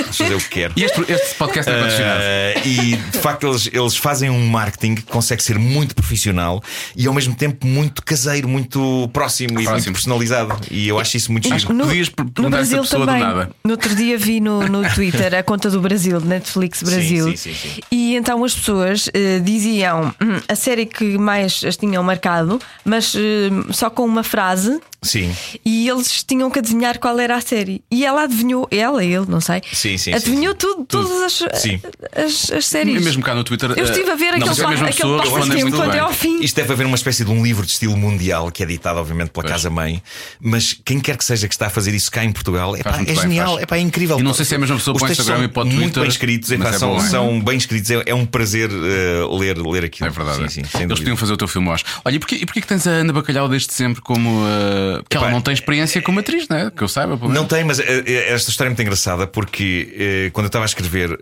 posso fazer o que quero. E este, este podcast é patrocinado. Eh, e de facto eles, eles fazem um marketing que consegue ser muito profissional e ao mesmo tempo muito caseiro, muito próximo, e muito Próximo. personalizado. E eu acho isso muito giro. No, Podias no essa Brasil do também. nada. No outro dia vi no, no Twitter a conta do Brasil, Netflix Brasil. sim, sim, sim. E então as pessoas eh, diziam hum, a série que mais as tinham marcado, mas eh, só com uma frase. Sim. E eles tinham que adivinhar qual era a série. E ela adivinhou, ela, ele, não sei. Sim, sim, Adivinhou sim, tudo, todas as, Sim. as, as séries. Mesmo cá no Twitter. Eu estive a ver não, aquele, mas é aquele passo muito até ao fim. Isto deve haver uma espécie de um livro de estilo mundial que é editado, obviamente, pela Pois. casa-mãe. Mas quem quer que seja que está a fazer isso cá em Portugal, epá, muito é bem, genial, faz. epá, é incrível. E não sei se é a mesma pessoa Os para o Instagram são e para o Muito Twitter, bem escritos, epá, mas é são, bom, é? são bem escritos. É, é um prazer eh, ler, ler aquilo. É verdade. Sim, sim, Eles podiam fazer o teu filme, eu acho. Olha, e porquê, e porquê que tens a Ana Bacalhau desde sempre como. Uh, que ela Epá, não tem experiência como atriz, não é? Que eu saiba, Não tem, mas eh, eh, esta história é muito engraçada porque eh, quando eu estava a escrever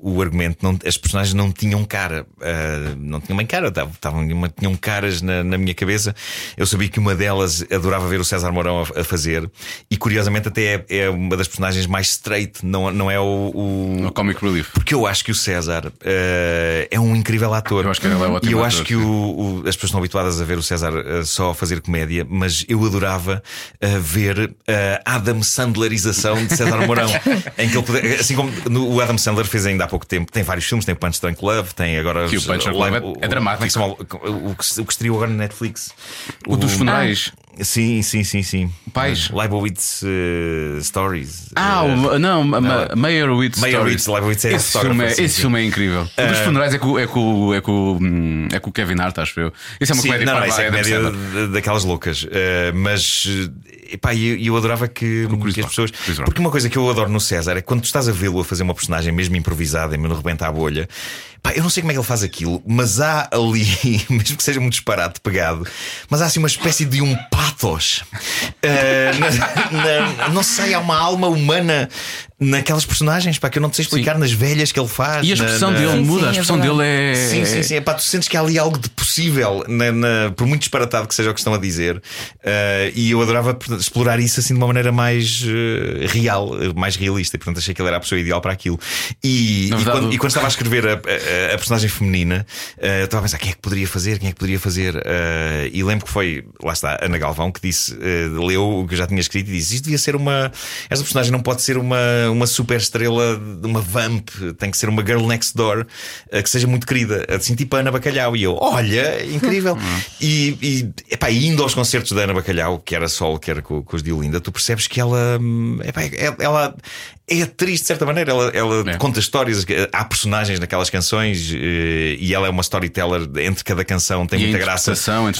o argumento, não- as personagens não tinham cara. não tinham bem cara, tavam- tinham caras na, na minha cabeça. Eu sabia que uma delas adorava ver o César Mourão a, a fazer e curiosamente até é, é uma das personagens mais straight, não, não é o- o, No Comic Relief. porque eu acho que o César é um incrível ator. Eu acho que ele é ótimo E eu ator, acho que o- o- as pessoas estão habituadas a ver o César só a fazer comédia, mas eu adorava eh, ver a Adam Sandlerização de César Mourão. em que ele assim como no- o Adam Sandler fez ainda há pouco tempo, tem vários filmes, tem o Punch Drunk Love, tem agora Que o os- Punch Drunk Live- Love é- o- é dramático. chama? O, o que, o que estreou agora na Netflix. O dos funerais. Sim, sim, sim, sim. Pais. Leibowitz eh, Stories. Ah, Eh, o, não, Ma- Ma- Meyerowitz. Stories. Leibowitz é esse filme, é, sim, esse sim. filme é incrível. O dos funerais é com, é com, é com, hum, é com o Kevin Hart, acho eu. Isso é uma Sim, comédia não, não, isso é comédia daquelas loucas. Eh, mas eh, epá, eu, eu adorava que, que as pessoas. Porque uma coisa que eu adoro no César é quando tu estás a vê-lo a fazer uma personagem mesmo improvisada e mesmo rebenta a bolha. Pá, eu não sei como é que ele faz aquilo, mas há ali, mesmo que seja muito disparate pegado, mas há assim uma espécie de um pathos. Eh, na- na- não sei, há uma alma humana naquelas personagens pá, que eu não te sei explicar nas velhas que ele faz. E a na- expressão na- dele Sim, muda, sim, a é expressão verdade. dele é. Sim, sim, sim. Epá, tu sentes que há ali algo de possível, na- na- por muito disparatado que seja o que estão a dizer. Eh, e eu adorava explorar isso assim de uma maneira mais eh, real, mais realista. E portanto achei que ele era a pessoa ideal para aquilo. E, Na e quando, e quando estava a escrever a, a- a personagem feminina, eh, eu estava a pensar quem é que poderia fazer, quem é que poderia fazer. Eh, e lembro que foi, lá está, Ana Galvão, que disse, eh, leu o que eu já tinha escrito e disse: Isto devia ser uma. Esta personagem não pode ser uma, uma super estrela, uma vamp, tem que ser uma girl next door eh, que seja muito querida, assim tipo a Ana Bacalhau. E eu, olha, incrível. e, e, epá, indo aos concertos da Ana Bacalhau, que era solo, que era com, com os de Olinda, tu percebes que ela, hum, epá, é- ela é atriz de certa maneira. Ela, ela É. conta histórias, há personagens naquelas canções eh, e ela é uma storyteller entre cada canção, tem E a muita graça.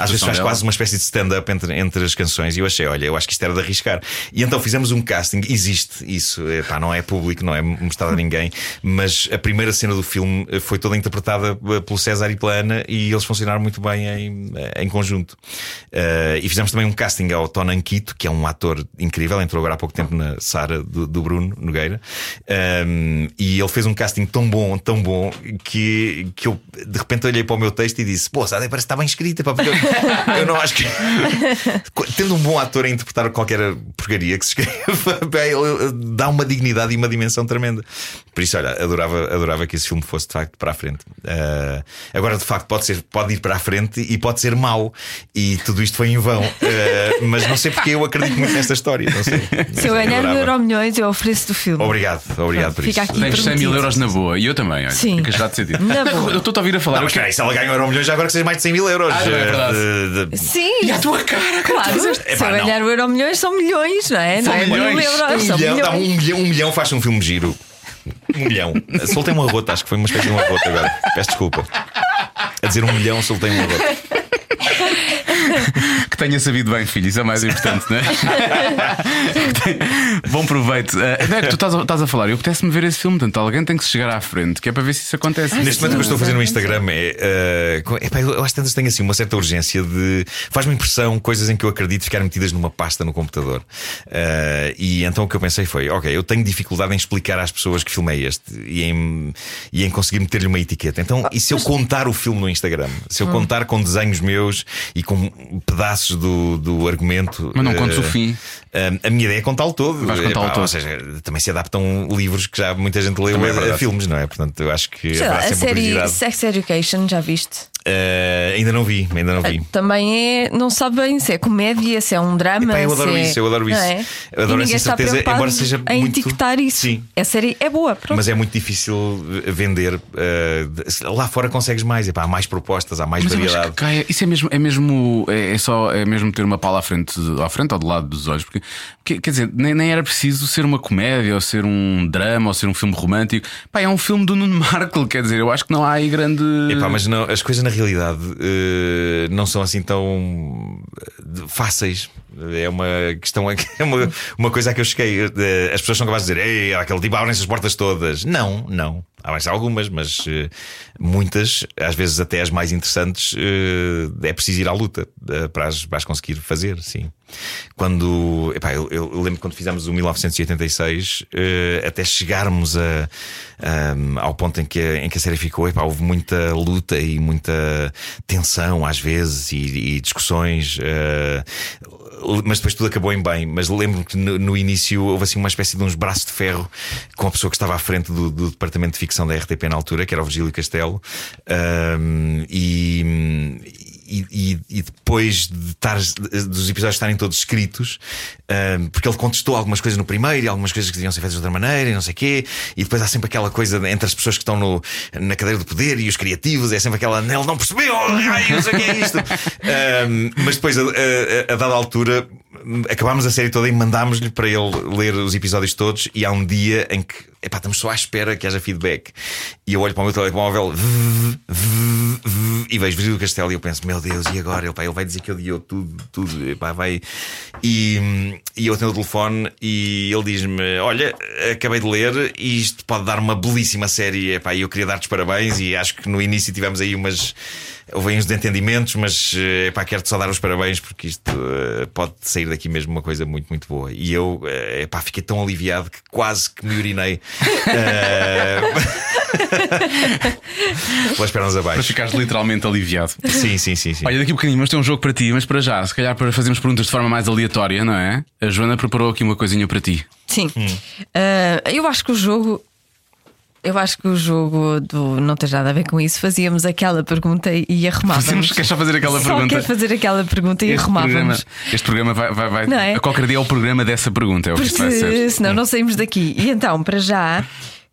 Às vezes faz dela. quase uma espécie de stand-up entre, entre as canções e eu achei, olha, eu acho que isto era de arriscar. E então fizemos um casting, existe isso, Epá, não é público, não é mostrado a ninguém, mas a primeira cena do filme foi toda interpretada eh, pelo César e pela Ana e eles funcionaram muito bem em, em conjunto. Eh, e fizemos também um casting ao Tonan Quito, que é um ator incrível, entrou agora há pouco tempo na Sara do, do Bruno Nogueira. Um, e ele fez um casting tão bom, tão bom, que, que eu de repente olhei para o meu texto e disse: Pô, parece que está bem escrita, pá, porque eu, eu não acho que. Tendo um bom ator a interpretar qualquer porcaria que se escreva, dá uma dignidade e uma dimensão tremenda. Por isso, olha, adorava, adorava que esse filme fosse de facto para a frente. Uh, agora, de facto, pode, ser, pode ir para a frente e pode ser mau. E tudo isto foi em vão. Uh, mas não sei porque eu acredito muito nesta história. Não sei. Se eu ganhar Adorava. Euro Milhões, eu ofereço do filme. Obrigado, obrigado por Fica isso. aqui. Tens 100 mil euros na boa. E eu também, olha. Sim. Fica já decidido. Na boa. Eu estou a ouvir a falar. Não, eu mas se ela ganha um euro milhões, já agora que seja mais de 100 mil euros. Ah, é verdade. Eh, de- de- Sim. E a tua cara, Claro, se Epá, eu não. ganhar o Euro Milhões são milhões, não é? São não é mil milhões. euros, Um são milhão, dá um milhões. milhão, um milhão faz um filme giro. Um milhão. Soltei um arroto, acho que foi uma espécie de um arroto agora. Peço desculpa. A dizer um milhão, soltei um arroto. Que tenha sabido bem, filho, isso é mais importante, não é? Bom proveito. Não é que tu estás a, estás a falar, eu apetece-me ver esse filme, portanto, alguém tem que se chegar à frente, que é para ver se isso acontece. Neste momento o que eu estou a fazer no Instagram é. co- epá, eu, eu às tantas tenho assim uma certa urgência de. Faz-me impressão coisas em que eu acredito ficar metidas numa pasta no computador. Eh, e então o que eu pensei foi: ok, eu tenho dificuldade em explicar às pessoas que filme é este e em, e em conseguir meter-lhe uma etiqueta. Então, e se eu contar o filme no Instagram? Se eu contar com desenhos meus e com pedaços do, do argumento. Mas não contes eh, o fim. eh, a minha ideia é contá-lo todo. Vais contá-lo Epá, todo. Ou seja, também se adaptam livros que já muita gente leu Também é a- a filmes, não é? Portanto, eu acho que Sei lá, a série. Sex Education, já viste? Uh, ainda não vi, ainda não vi. Também é, não sabe bem se é comédia, se é um drama. Epá, eu adoro se é- isso, eu adoro isso. é? Eu adoro ninguém essa está certeza, embora seja em muito- etiquetar isso. Sim. A série é boa, pronto. Mas é muito difícil vender. uh, lá fora consegues mais. Epá, há mais propostas, há mais Mas variedade. que Caia, isso é mesmo, é mesmo, é, é só, é mesmo ter uma pala à frente, à frente ou do lado dos olhos, porque que- quer dizer, nem, nem era preciso ser uma comédia, ou ser um drama, ou ser um filme romântico. Pá, é um filme do Nuno Markle, quer dizer, eu acho que não há aí grande. Epá, mas não, as coisas na realidade uh, não são assim tão uh, fáceis. É uma questão, é uma, uma coisa a que eu cheguei. As pessoas são capazes de dizer, Ei, aquele tipo abrem-se as portas todas. Não, não. Há mais algumas, mas uh, muitas, às vezes até as mais interessantes, uh, é preciso ir à luta uh, para, as, para as conseguir fazer, sim. Quando, epá, eu, eu lembro quando fizemos o 1986, uh, até chegarmos a, um, ao ponto em que, a- em que a série ficou, epá, houve muita luta e muita tensão às vezes e, e discussões. Mas depois tudo acabou em bem. Mas lembro-me que no, no início houve assim uma espécie de uns braços de ferro com a pessoa que estava à frente do, do departamento de ficção da RTP na altura, que era o Virgílio Castelo. Um, e, e, e- depois de estar, dos episódios estarem todos escritos, um, porque ele contestou algumas coisas no primeiro e algumas coisas que deviam ser feitas de outra maneira e não sei quê, e depois há sempre aquela coisa entre as pessoas que estão no, na cadeira do poder e os criativos, é sempre aquela, ele não percebeu, ai, não sei o que é isto. Um, mas depois, a, a- a dada altura, acabámos a série toda e mandámos-lhe para ele ler os episódios todos. E há um dia em que, epá, estamos só à espera que haja feedback. E eu olho para o meu telemóvel vv, vv, vv, e vejo Virgílio Castelo e eu penso, meu Deus, e agora? Ele, pá, ele vai dizer que odiou tudo, tudo, epá, vai. E, e eu atendo o telefone e ele diz-me: Olha, acabei de ler e isto pode dar uma belíssima série. Epá, e eu queria dar-te parabéns. E acho que no início tivemos aí umas. Houve aí uns desentendimentos, mas eh, epá, quero-te só dar os parabéns porque isto eh, pode sair daqui mesmo uma coisa muito, muito boa. E eu eh, epá, fiquei tão aliviado que quase que me urinei. Eh, Pelas pernas Para abaixo. ficares literalmente aliviado. Sim, sim, sim, sim. Olha, daqui a bocadinho vamos ter um jogo para ti, mas para já, se calhar para fazermos perguntas de forma mais aleatória, não é? A Joana preparou aqui uma coisinha para ti. Sim. Hum. Ah, eu acho que o jogo. Eu acho que o jogo do não tem nada a ver com isso. Fazíamos aquela pergunta e arrumávamos. Queres só fazer aquela Só pergunta? quer fazer aquela pergunta e Este programa, arrumávamos. este programa vai, vai, vai Não é? a qualquer dia é o programa dessa pergunta, é o que isto vai Porque ser. senão não saímos daqui. E então, para já,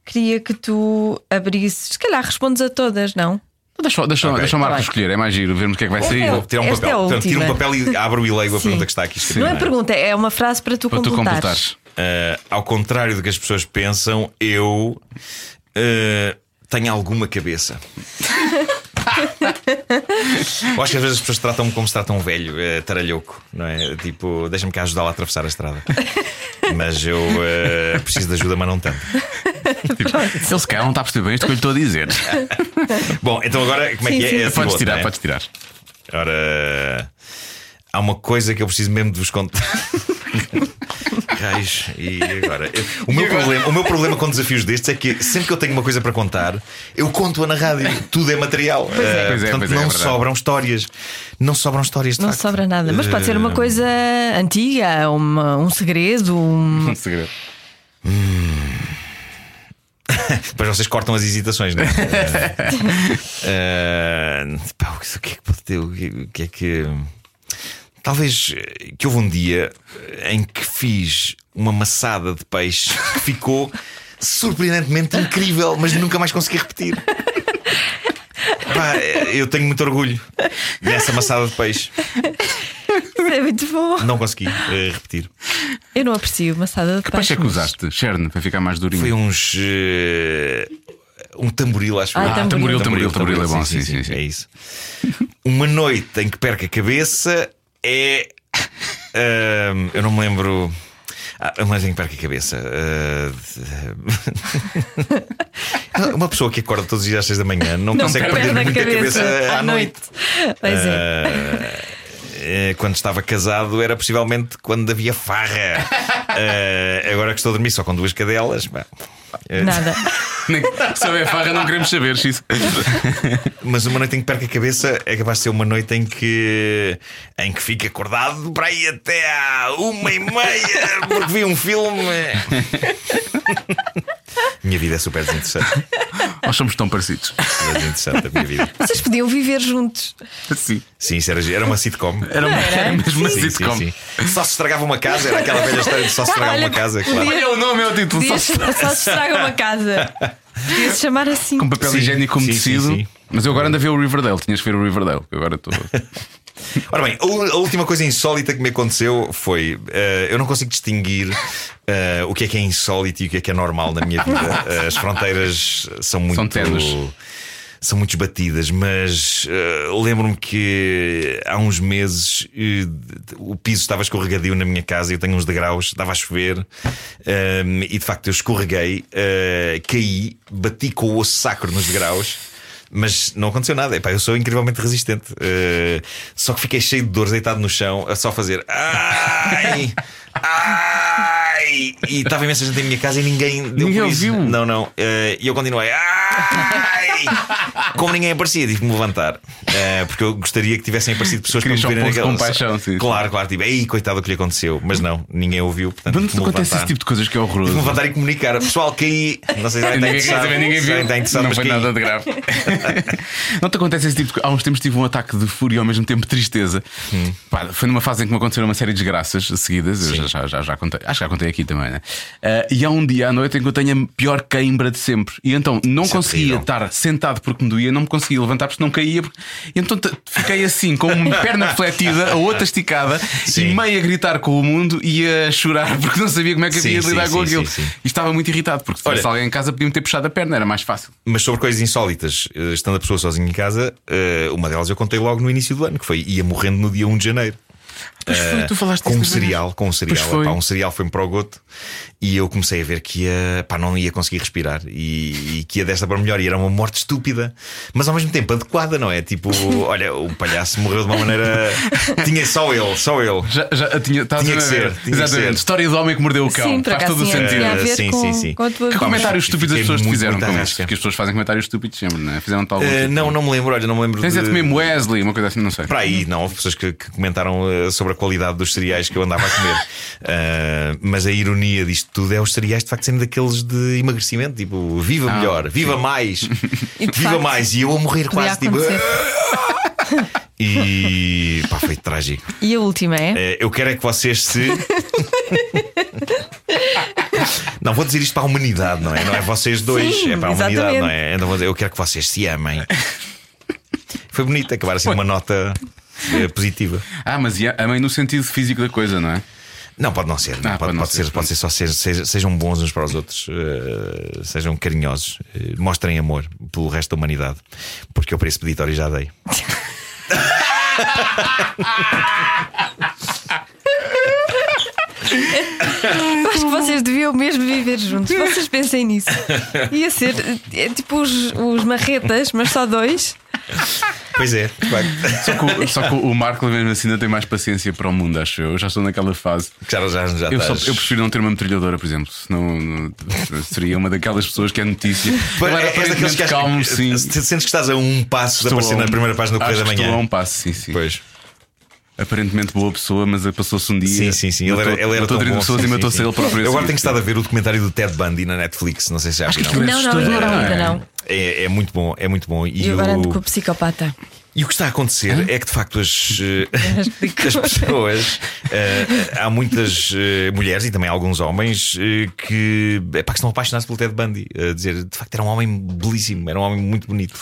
queria que tu abrisses. Se calhar respondes a todas, não? Deixa, deixa, Ok. deixa o Marco Tá escolher, é mais giro, vermos o que é que vai Esta sair. é Tirar um Esta papel. é Portanto, tiro um papel e abro e leio a pergunta que está aqui escrita. Não é pergunta, é uma frase para tu Para tu completares. completares. Uh, ao contrário do que as pessoas pensam, eu uh, tenho alguma cabeça. eu acho que às vezes as pessoas tratam-me como se tratam um velho, uh, taralhoco, não é? Tipo, deixa-me cá ajudá-la a atravessar a estrada. Mas eu uh, preciso de ajuda, mas não tanto. Tipo, ele se calhar não está a perceber bem isto que eu lhe estou a dizer. Bom, então agora como é Sim, que é? sim. é? podes tirar, é? podes tirar. Ora, há uma coisa que eu preciso mesmo de vos contar. Raios, e agora? Eu- o, meu Problema, o meu problema com desafios destes é que sempre que eu tenho uma coisa para contar, eu conto-a na rádio. Tudo é material. Pois é. Ah, Pois é, portanto, pois é, é não verdade. sobram histórias. Não sobram histórias de Não facto. sobra nada. Mas pode ser uma Ah, coisa antiga, uma- um segredo, um. Um segredo. Depois vocês cortam as hesitações, não é? Ah, pá, o que o que é que pode ter? O que- O que é que. Talvez eh, que houve um dia em que fiz uma maçada de peixe que ficou surpreendentemente incrível, mas nunca mais consegui repetir. Pá, eh, eu tenho muito orgulho dessa maçada de peixe. Isso é muito bom. Não consegui eh, repetir. Eu não aprecio maçada de Que peixe é que mas- usaste? Cherne, para ficar mais durinho. Foi uns. eh, um tamboril, acho Ah, tamboril. tamboril, tamboril, tamboril é bom, sim, sim, sim. É isso. Uma noite em que perca a cabeça é. eu não me lembro. Ah, noite em que perca a cabeça. ah, uma pessoa que acorda todos os dias às seis da manhã não, Não consegue perde perder a muita cabeça, cabeça, à noite. Pois é. Ah, eh, quando estava casado era possivelmente quando havia farra. Ah, agora que estou a dormir só com duas cadelas. eh, Nada. Nem- houver farra, não queremos saber, X. Mas uma noite em que perca a cabeça é capaz de ser uma noite em que em que fica acordado para aí até à uma e meia porque vi um filme. Minha vida é super desinteressante. Nós somos tão parecidos. É desinteressante a minha vida. Vocês podiam viver juntos. Sim. Sim, isso era, era uma sitcom. Era, uma, era mesmo uma Sim, sim, sitcom. sim. Só se estragava uma casa, era aquela velha história de só se estragava Olha, uma casa, claro. podia- Olha o nome, é o título. Podia Só chamar- Só se estraga uma casa. Podia se chamar assim. com papel higiênico umedecido. sim. Mas eu agora ando a ver o Riverdale. Tinhas que ver o Riverdale. que eu Agora estou. Ora bem, a última coisa insólita que me aconteceu foi: eh, eu não consigo distinguir eh, o que é que é insólito e o que é que é normal na minha vida. As fronteiras são muito. São. São muito esbatidas, mas eh, lembro-me que há uns meses eh, o piso estava escorregadio na minha casa, eu tenho uns degraus, estava a chover eh, e de facto eu escorreguei, caí, bati com o osso sacro nos degraus. Mas não aconteceu nada. Epá, eu sou incrivelmente resistente. Eh, só que fiquei cheio de dores deitado no chão, a só fazer ai, ai. E estava imensa gente em minha casa e ninguém deu Ninguém por isso. ouviu? Não, não. Eh, E eu continuei ai. Como ninguém aparecia, tive que me levantar. Eh, porque eu gostaria que tivessem aparecido pessoas Querias para me só verem de naquela- compaixão, sim, sim. Claro, claro. Tipo, ei, coitado do que lhe aconteceu. Mas não, ninguém ouviu. Portanto, Mas tive que me acontece levantar. esse tipo de coisas que é Tive que me horroroso. levantar e comunicar. Pessoal, caí. Não sei se alguém está Ninguém quer interessado. saber, ninguém Se viu. alguém está interessado, Não mas foi caí. nada de grave. não te acontece esse tipo de coisa. Há uns tempos tive um ataque de fúria e ao mesmo tempo de tristeza. Pá, foi numa fase em que me aconteceram uma série de desgraças seguidas. Eu já, já, já, já contei. Acho que já contei aqui também, né? Ah, e há um dia à noite em que eu tenho a pior cãibra de sempre. E então não Isso é conseguia estar sentado porque me doía, não me conseguia levantar porque não caía. porque- E então fiquei assim, com uma perna refletida, a outra esticada, Sim. e meio a gritar com o mundo e a chorar porque não sabia como é que havia de sim, lidar com sim, aquilo. sim. E estava muito irritado porque se Olha- tivesse alguém em casa podia-me ter puxado a perna, era mais fácil. Mas sobre coisas insólitas, eh, estando a pessoa sozinha em casa, eh, uma delas eu contei logo no início do ano, que foi ia morrendo no dia 1 de janeiro. Pois foi, tu falaste com um cereal, com um cereal. Epá, um cereal foi-me para o goto e eu comecei a ver que ia, pá, não ia conseguir respirar e, e que ia desta para melhor. E era uma morte estúpida, mas ao mesmo tempo adequada, não é? Tipo, olha, o palhaço morreu de uma maneira. Tinha só ele, só ele. Já, já tinha, estás Tinha a que ser, tinha que Exatamente. ser. História do homem que mordeu o cão. Sim, Faz todo o sentido. ver Sim, com, sim, sim. com Que comentários estúpidos as pessoas te muito, fizeram muito com isso? rasca. Que as pessoas fazem comentários estúpidos sempre, não é? Fizeram tal Eh, não, não me lembro, olha, não me lembro. Tens de... de comer Wesley, uma coisa assim, não sei. Para aí, não, houve pessoas que, que comentaram eh, sobre a qualidade dos cereais que eu andava a comer. Ah, mas a ironia disto tudo é os cereais de facto serem daqueles de emagrecimento, tipo, viva Ah, melhor, viva mais, E de viva facto, mais. E eu a morrer quase, tipo. E pá, foi trágico. E a última é? Eh, eu quero é que vocês se. Não, vou dizer isto para a humanidade, não é? Não é vocês dois, Sim, é para a humanidade, exatamente. não é? Então vou dizer, eu quero que vocês se amem. Foi bonito acabar assim uma nota eh, positiva. Ah, mas e a a mãe no sentido físico da coisa, não é? Não, pode não ser. não. Ah, pode, pode não pode ser, ser, pode ser só ser, seja- sejam bons uns para os outros, eh, sejam carinhosos, eh, mostrem amor pelo resto da humanidade, porque eu para esse peditório já dei. Acho que vocês deviam mesmo viver juntos. Vocês pensem nisso. Ia ser é tipo os, os marretas, mas só dois. Pois é, de facto. Só que, o- só que o Marco, mesmo assim, ainda tem mais paciência para o mundo, acho eu. Eu já estou naquela fase. já, já, já Eu, só- estás- eu prefiro não ter uma metralhadora, por exemplo. Senão não- seria uma daquelas pessoas que é notícia. Pois, Ele era és daqueles que calmo, sim. se- Sentes que estás a um passo de Estou aparecer a um- na primeira página do Correio da que Estou a Manhã. um passo, sim, sim. Pois. Aparentemente boa pessoa, mas passou-se um dia. Sim, sim, sim. Ele era, matou- ele era matou tão 30 bom. pessoas sim, e sim, matou-se sim. ele próprio. Eu agora tenho estado a ver o documentário do Ted Bundy na Netflix. Não sei se já Acho que viram. é Não, não, não, é? ainda não. É, é muito bom, é muito bom. E eu agora ando com o psicopata. E o que está a acontecer é que de facto as, eh, as pessoas, eh, há muitas eh, mulheres e também alguns homens eh, que, epá, que estão apaixonados pelo Ted Bundy. A dizer, de facto, era um homem belíssimo, era um homem muito bonito.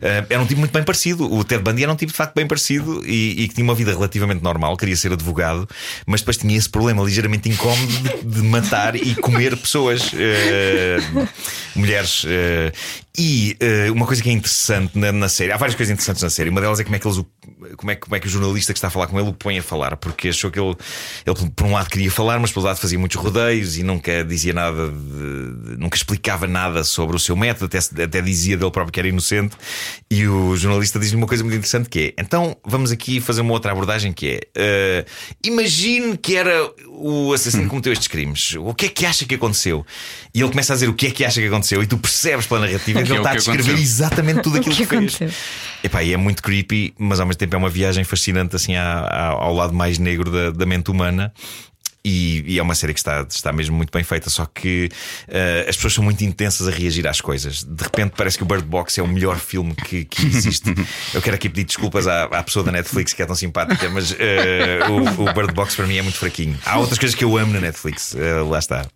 Era um tipo muito bem parecido. O Ted Bundy era um tipo de facto bem parecido e, e que tinha uma vida relativamente normal, queria ser advogado, mas depois tinha esse problema ligeiramente incómodo de, de matar e comer pessoas, mulheres. E eh, uma coisa que é interessante na, na série, há várias coisas interessantes na série. Uma delas é como é que eles o- como é, como é que o jornalista que está a falar com ele o põe a falar, porque achou que ele, ele por um lado queria falar, mas por outro lado fazia muitos rodeios e nunca dizia nada, de- nunca explicava nada sobre o seu método, até, até dizia dele próprio que era inocente. E o jornalista diz-lhe uma coisa muito interessante que é: então vamos aqui fazer uma outra abordagem que é eh, imagine que era o assassino que cometeu estes crimes. O que é que acha que aconteceu? E ele começa a dizer o que é que acha que aconteceu, e tu percebes pela narrativa que Que é ele o está a descrever aconteceu. exatamente tudo aquilo que que, fez. aconteceu? Epá, e é muito creepy, mas ao mesmo tempo é uma viagem fascinante assim à- ao lado mais negro da, da mente humana. E, e é uma série que está, está mesmo muito bem feita, só que uh, as pessoas são muito intensas a reagir às coisas. De repente parece que o Bird Box é o melhor filme que, que existe. Eu quero aqui pedir desculpas à, à, pessoa da Netflix que é tão simpática, mas uh, o, o, Bird Box para mim é muito fraquinho. Há outras coisas que eu amo na Netflix, uh, lá está.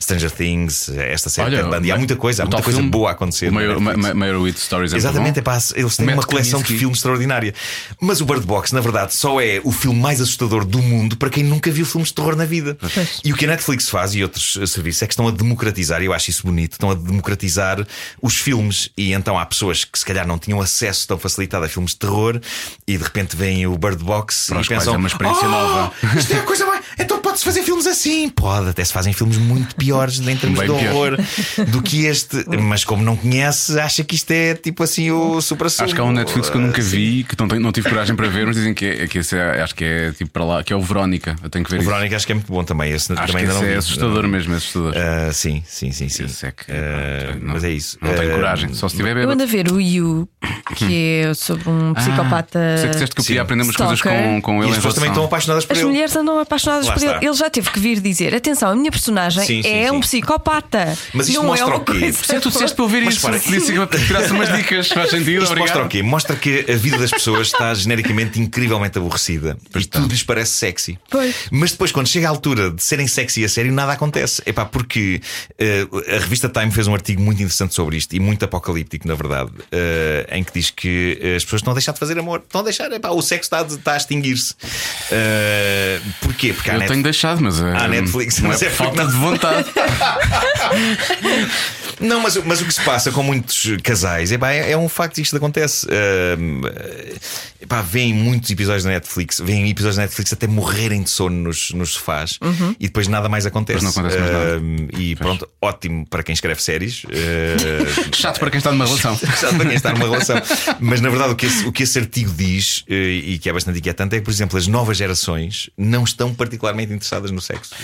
Stranger Things, esta série Olha, Bundy. Há muita coisa, há muita coisa filme, boa a acontecer. Meyerowitz Stories é Exatamente, é pá, eles têm uma coleção de filmes extraordinária. Mas o Bird Box, na verdade, só é o filme mais assustador do mundo para quem nunca viu filmes de terror na vida. Pois. E o que a Netflix faz e outros eh, serviços é que estão a democratizar, e eu acho isso bonito, estão a democratizar os filmes. E então há pessoas que se calhar não tinham acesso tão facilitado a filmes de terror e de repente veem o Bird Box para e pensam: é uma experiência oh, nova. Isto é a coisa mais. Então pode-se fazer filmes assim. Pode, até se fazem filmes muito piores em termos Bem de horror pior. do que este. Mas como não conhece, acha que isto é tipo assim o super Acho que há um Netflix que eu nunca vi, que não, não tive coragem para ver, mas dizem que, é, que esse é, acho que é tipo para lá, que é o Verónica. Eu tenho que ver. O. Verónica acho que é muito bom também. Esse acho também que ainda não é assustador mesmo, é assustador. Uh, sim, sim, sim, sim. É que, uh, não, mas é isso. Não tenho coragem, só se tiver Eu ando a ver o You, que é sobre um ah, psicopata. Ah, sei que disseste que eu podia aprender umas coisas com, com ele. E as pessoas também estão apaixonadas por As ele. As mulheres andam apaixonadas Lá por está. ele. Ele já teve que vir dizer: atenção, a minha personagem sim, sim, é sim. um psicopata. Mas isto não mostra é o quê? Se tu disseste para ouvir isso, para... disse que tirasse umas dicas, faz sentido. Isto mostra o quê? Mostra que a vida das pessoas está genericamente incrivelmente aborrecida e tudo lhes parece sexy. Pois. Mas depois, quando chega a altura de serem sexy a sério, nada acontece. É pá, porque uh, a revista Time fez um artigo muito interessante sobre isto e muito apocalíptico, na verdade, uh, em que diz que as pessoas estão a deixar de fazer amor, estão a deixar, epá, o sexo está, está a extinguir-se. Uh, porquê? Porque Eu net... tenho deixado, mas a Netflix não é, é falta de vontade. não, mas, mas o que se passa com muitos casais epá, é, é um facto isto acontece. Uh, epá, vêem muitos episódios da Netflix, vêem episódios da Netflix até morrerem de sono nos, nos sofás uhum. e depois nada mais acontece. Não acontece mais nada. e pronto, ótimo para quem escreve séries. Chato para quem está numa relação. Chato para quem está numa relação. Mas na verdade, o que esse, o que esse artigo diz, e que é bastante inquietante, é que, por exemplo, as novas gerações não estão particularmente interessadas no sexo.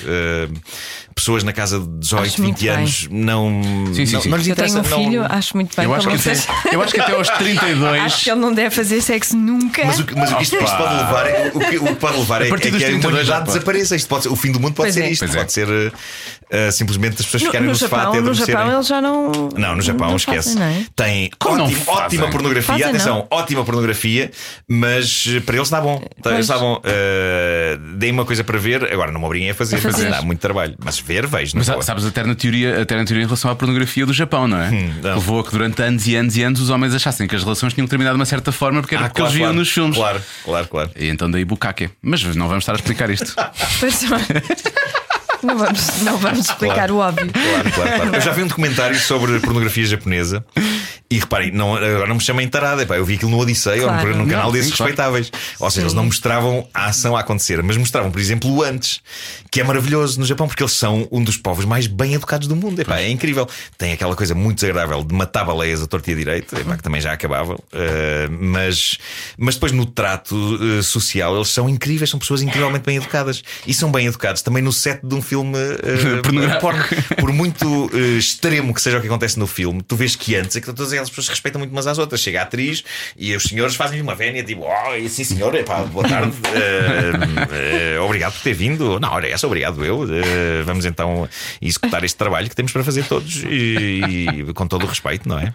pessoas na casa de 18, 20 anos não, sim, sim, não, sim. não lhes interessa. Eu tenho um filho, não... acho muito bem. Eu acho, que até, eu acho que até aos 32. acho que ele não deve fazer sexo nunca. Mas o, mas o que isto, isto pode levar, é, o que, o que pode levar é, é que a humanidade desapareça. Isto pode ser, o fim do mundo pode pois ser é. isto. Pois pode é. ser uh, simplesmente as pessoas no, ficarem no, no sofá Japão, até No Japão eles já não. Não, no Japão não esquece. Fazem, é? Tem ótimo, ótima pornografia. Fazem, atenção, não. ótima pornografia, mas para eles está bom. Eles está bom. Uh, Deem uma coisa para ver, agora não me obriguem a fazer, a fazer. dá muito trabalho. Mas ver, vejo. Mas sabes a eterna teoria, a teoria em relação à pornografia do Japão, não é? Hum, não. Levou a que durante anos e anos e anos os homens achassem que as relações tinham terminado de uma certa forma porque era ah, porque claro, eles viam claro, nos filmes. Claro, claro, claro. E então daí bucaque. Mas não vamos estar a explicar isto. Não vamos, não vamos explicar claro, o óbvio. Claro, claro, claro. Eu já vi um documentário sobre pornografia japonesa e reparem, não, agora não me chamem tarada. eu vi aquilo no Odisseia claro. ou no, canal não, desses sim, respeitáveis. Claro. Ou seja, sim. eles não mostravam a ação a acontecer, mas mostravam, por exemplo, o antes, que é maravilhoso no Japão, porque eles são um dos povos mais bem educados do mundo. Epá, é incrível. Tem aquela coisa muito desagradável de matar baleias a torta e a direito, epá, que também já acabava. Uh, mas, mas depois no trato uh, social, eles são incríveis, são pessoas incrivelmente bem educadas. E são bem educados também no set de um filme uh, porno. Por muito extremo que seja o que acontece no filme, tu vês que antes é que aquelas pessoas respeitam muito umas às outras. Chega a atriz e os senhores fazem uma vénia tipo, oh, sim senhor, epá, boa tarde, uh, uh, obrigado por ter vindo. Não, olha, essa obrigado eu. Uh, vamos então executar este trabalho que temos para fazer todos e, e com todo o respeito, não é?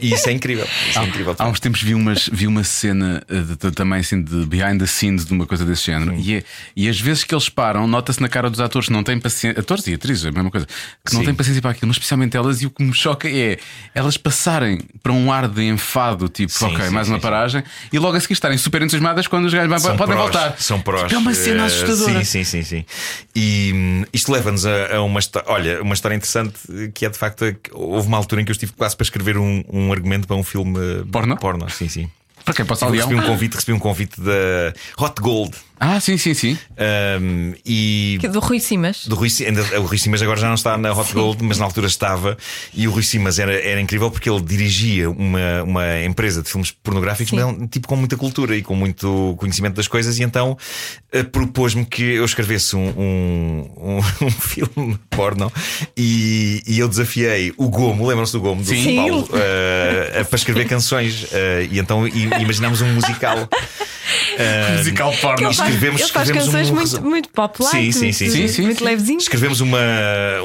e isso é incrível. Isso é incrível há, há, uns tempos vi, umas, vi uma cena de, de, também assim de behind the scenes de uma coisa desse género. E, é, e às vezes que eles param, nota-se na cara dos atores que não têm paciência. Atores e atrizes, a mesma coisa, que não Sim. têm paciência para aquilo, mas especialmente elas. E o que me choca é elas passarem para um ar de enfado, tipo, sim, ok, sim, mais sim, uma paragem, e logo a seguir estarem super entusiasmadas quando os gajos podem prós, voltar. São prós. Tipo, é uma cena assustadora. Sim, sim, sim. sim. E hum, isto leva-nos a, a, uma história. Olha, uma história interessante que é de facto. Houve uma altura em que eu estive quase para escrever um, um argumento para um filme porno. porno sim, sim. Para quem possa recebi um convite, recebi um convite da Hot Gold. Ah, sim, sim, sim. Um, e do Rui Simas. Do Rui, ainda, o Rui Simas agora já não está na Hot sim. Gold, mas na altura estava. E o Rui Simas era, era incrível porque ele dirigia uma, uma empresa de filmes pornográficos, mas um tipo com muita cultura e com muito conhecimento das coisas. E então uh, propôs-me que eu escrevesse um, um, um, um filme porno e, e, eu desafiei o Gomo, lembram-se do Gomo, do sim. Paulo, uh, para escrever canções. Uh, e então imaginámos um musical. musical porno. Escrevemos, Ele faz escrevemos canções um muito, muito pop light, Sim, sim, muito, sim, sim, sim, muito sim. levezinho. Escrevemos uma,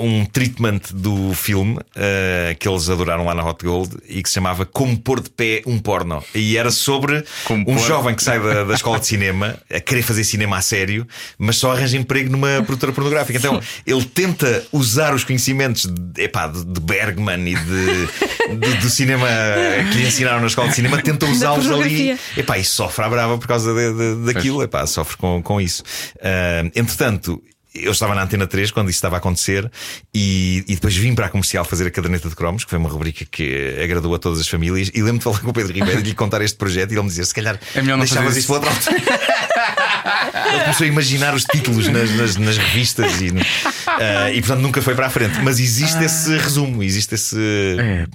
um treatment do filme eh, que eles adoraram lá na Hot Gold e que se chamava Como Pôr de Pé um Porno. E era sobre Como um pôr- jovem que sai da, da escola de cinema a querer fazer cinema a sério, mas só arranja emprego numa produtora pornográfica. Então ele tenta usar os conhecimentos de, epá, de Bergman e de, de- do cinema que lhe ensinaram na escola de cinema, tenta usá-los ali. Epá, e sofre à brava por causa de- de- daquilo, epá, sofre com, com isso. Ah, entretanto. Eu estava na Antena 3 quando isso estava a acontecer e, e depois vim para a comercial fazer a caderneta de cromos, que foi uma rubrica que agradou a todas as famílias. E lembro de falar com o Pedro Ribeiro e de lhe contar este projeto e ele me dizer: se calhar É melhor não deixavas fazer isso para outra altura. Ele começou a imaginar os títulos nas, nas- nas revistas e, ah, e portanto nunca foi para a frente. Mas existe esse resumo, existe esse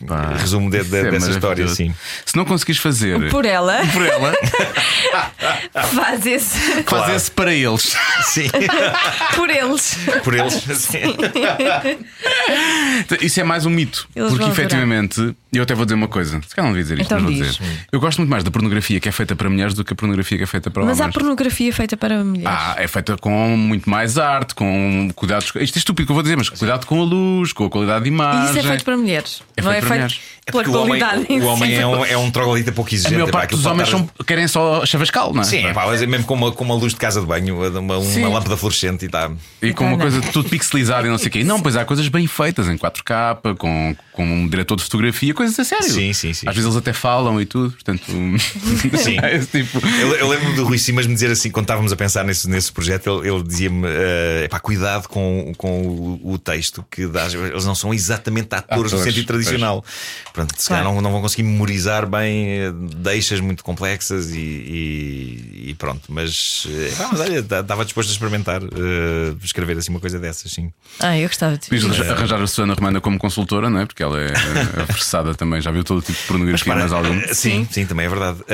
Epá, resumo de- de- é dessa história. maravilhoso. Sim. Se não conseguires fazer Por ela, por ela, faz esse faz Claro. esse para eles. Sim, por eles. por eles. Sim. Isso é mais um mito. Eles porque vão adorar. efetivamente, eu até vou dizer uma coisa. Se calhar não devia dizer isto, Então mas vou diz. dizer. Eu gosto muito mais da pornografia que é feita para mulheres do que a pornografia que é feita para Mas há homens. pornografia feita para mulheres. Ah, é feita com muito mais arte, com cuidados. Isto é estúpido que eu vou dizer, mas cuidado com a luz, com a qualidade de e imagem. isso é feito para mulheres. É não feito é para feito mulheres. É pela porque o homem, qualidade. em o homem é um, é um troglodita pouco A exigente. maior epá, parte aquilo dos homens estar- são, querem só chavascal, não é? Sim, é pá, mas é mesmo com uma, com uma luz de casa de banho, uma, uma lâmpada fluorescente e tá. E com uma coisa tudo pixelizado e não sei o quê. Não, pois há coisas bem feitas em 4K, com, com um diretor de fotografia, coisas a sério. Sim, sim, sim. Às vezes eles até falam e tudo, portanto. Sim. é esse tipo. Eu, eu lembro do Rui Simas me dizer assim, quando estávamos a pensar nesse, nesse projeto, ele, ele dizia-me: eh, epá, cuidado com, com o, o texto, que dá, eles não são exatamente atores, no sentido tradicional. Portanto, se calhar Claro. não, não vão conseguir memorizar bem eh, deixas muito complexas e, e- e pronto. Mas, eh, mas olha, estava disposto a experimentar eh, escrever assim uma coisa dessas, sim. Ah, eu gostava de arranjar a Susana Romana como consultora, não é? Porque ela é é versada também, já viu todo o tipo de pornografia mais algum. eh, Sim, sim, também é verdade. Uh,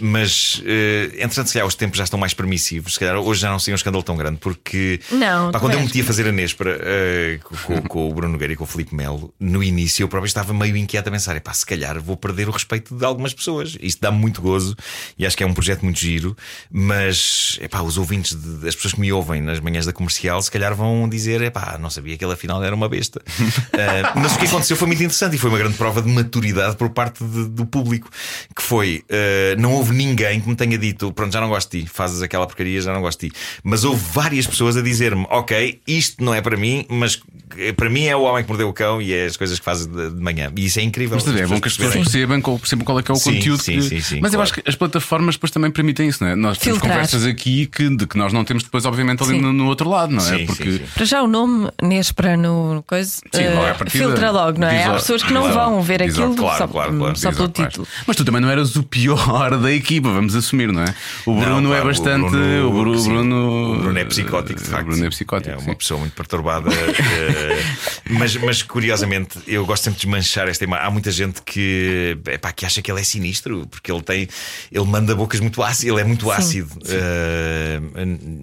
mas, uh, entretanto, se calhar os tempos já estão mais permissivos. Se calhar hoje já não seria um escândalo tão grande, porque Não, pá, quando eu meti a fazer a Nespra uh, com, com- o Bruno Nogueira e com o Filipe Melo, no início eu próprio estava meio inquieto a pensar: pá, se calhar vou perder o respeito de algumas pessoas. Isto dá muito gozo e acho que é um projeto muito giro, mas epá, os ouvintes, de- as pessoas que me ouvem nas manhãs da comercial, se calhar vão dizer: epá, não sabia que ele afinal era uma besta. Uh, mas o que aconteceu foi muito interessante e foi uma grande prova de maturidade por parte de- do público. Que foi, uh, não houve ninguém que me tenha dito: pronto, já não gosto de ti, fazes aquela porcaria, já não gosto de ti. Mas houve várias pessoas a dizer-me: ok, isto não é para mim, mas eh, para mim é o homem que mordeu o cão e é as coisas que fazes de, de manhã. E isso é incrível. Mas é bom que as pessoas percebam qual, percebam qual é que é o Sim, conteúdo. sim, que- sim, sim, Mas eu claro. acho que as plataformas depois também permitem isso, não é? Nós temos Filtrar. conversas aqui que, de que nós não temos depois, obviamente, ali no, no outro lado, não é? Sim, Porque sim, sim. Para já o nome Nespra no coisa Sim, eh, partida, filtra logo, não é? diz Há pessoas que não vão ver diz aquilo claro, só, claro, claro. só pelo título. Mas tu também não eras o pior da equipa, vamos assumir, não é? O Bruno Não, é bastante. O Bruno, sim, Bruno, o Bruno é psicótico, de o facto. Bruno é psicótico. É sim. uma pessoa muito perturbada. eh, mas, mas curiosamente, eu gosto sempre de desmanchar esta imagem. Há muita gente que, epá, que acha que ele é sinistro, porque ele tem. Ele manda bocas muito ácidas, ele é muito ácido. Eh,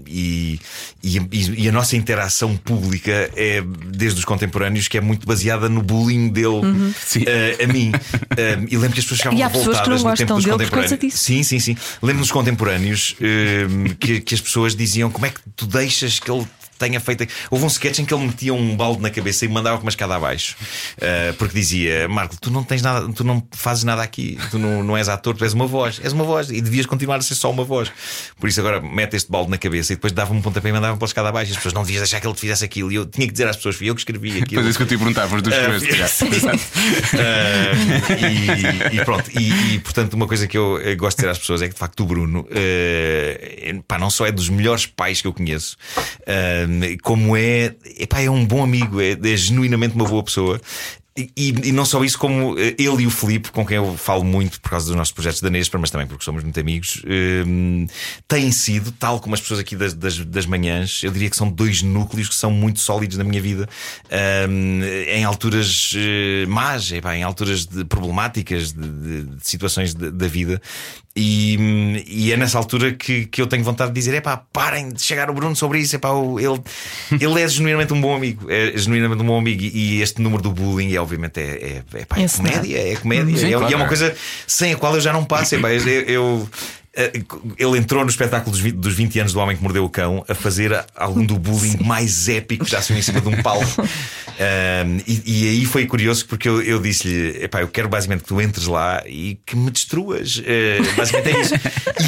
e, e, e a nossa interação pública é, desde os contemporâneos, que é muito baseada no bullying dele Sim. eh, a mim. Eh, e lembro que as pessoas ficavam há pessoas que não revoltadas no tempo gostam dos dele por causa contemporâneos. disso. Sim, sim, sim. Lembro nos contemporâneos hum, que, que as pessoas diziam como é que tu deixas que ele tenha feito. Houve um sketch em que ele metia um balde na cabeça e mandava com uma escada abaixo. Uh, porque dizia: Marco, tu não tens nada, tu não fazes nada aqui, tu não, não és ator, tu és uma voz, és uma voz e devias continuar a ser só uma voz. Por isso agora mete este balde na cabeça e depois dava-me um pontapé e mandava pela escada abaixo. E as pessoas não devias deixar que ele te fizesse aquilo. E eu tinha que dizer às pessoas: fui eu que escrevi aquilo. Depois é isso que eu te ia perguntar, foste dos sim. Ah, e, e pronto, e, e, portanto, uma coisa que eu gosto de dizer às pessoas é que de facto o Bruno eh, pá, não só é dos melhores pais que eu conheço, ah, como é, epá, é um bom amigo, é, é genuinamente uma boa pessoa. E, e- não só isso, como eh, ele e o Filipe, com quem eu falo muito por causa dos nossos projetos da Nespra, mas também porque somos muito amigos, eh, têm sido, tal como as pessoas aqui das, das, das manhãs, eu diria que são dois núcleos que são muito sólidos na minha vida, eh, em alturas eh, más, epá, em alturas de- problemáticas, de, de- de situações da vida. E, e é nessa altura que, que eu tenho vontade de dizer: é pá, parem de chegar o Bruno sobre isso. Epá, o- ele, ele é genuinamente um bom amigo. É genuinamente um bom amigo. E, este número do bullying, é, obviamente, é, é, é, pá, é comédia. É comédia. Sim, e, é, claro, e é uma é. coisa sem a qual eu já não passo. Epá, eu, eu, ele entrou no espetáculo dos 20, dos 20 anos do Homem que Mordeu o Cão a fazer algum do bullying mais épico que já se em cima de um palco. Um, e, e aí foi curioso porque eu, eu disse-lhe: eu quero basicamente que tu entres lá e que me destruas. Uh, basicamente é isso.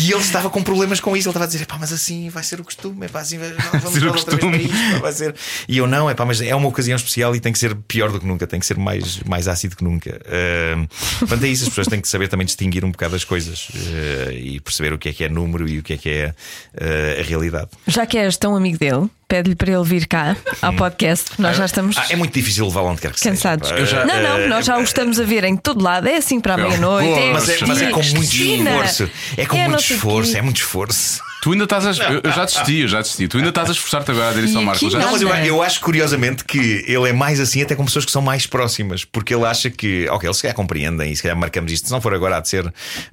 E ele estava com problemas com isso. Ele estava a dizer: mas assim vai ser o costume. Epá, assim vamos ser o outra vez para costume. isto, vai ser. E eu não, epá, mas é uma ocasião especial e tem que ser pior do que nunca, tem que ser mais, mais ácido que nunca. Uh, portanto, é isso, as pessoas têm que saber também distinguir um bocado as coisas uh, e perceber o que é que é número e o que é que é uh, a realidade. Já que és tão amigo dele, pede-lhe para ele vir cá ao podcast. porque Nós já estamos Ah, é muito difícil levá-lo onde quer que cansados. seja. já- Não, não, nós já o estamos a ver em todo lado. É assim para a Pô, meia-noite. é Mas é, mas é com muito esforço. É com é muito esforço, é muito esforço. Tu ainda estás a. Eu eu já desisti, eu já desisti. Tu ainda estás a esforçar-te agora a E Marco. Já não, mas eu, eu acho curiosamente que ele é mais assim até com pessoas que são mais próximas, porque ele acha que, ok, eles se calhar compreendem e se calhar marcamos isto, se não for agora há de ser.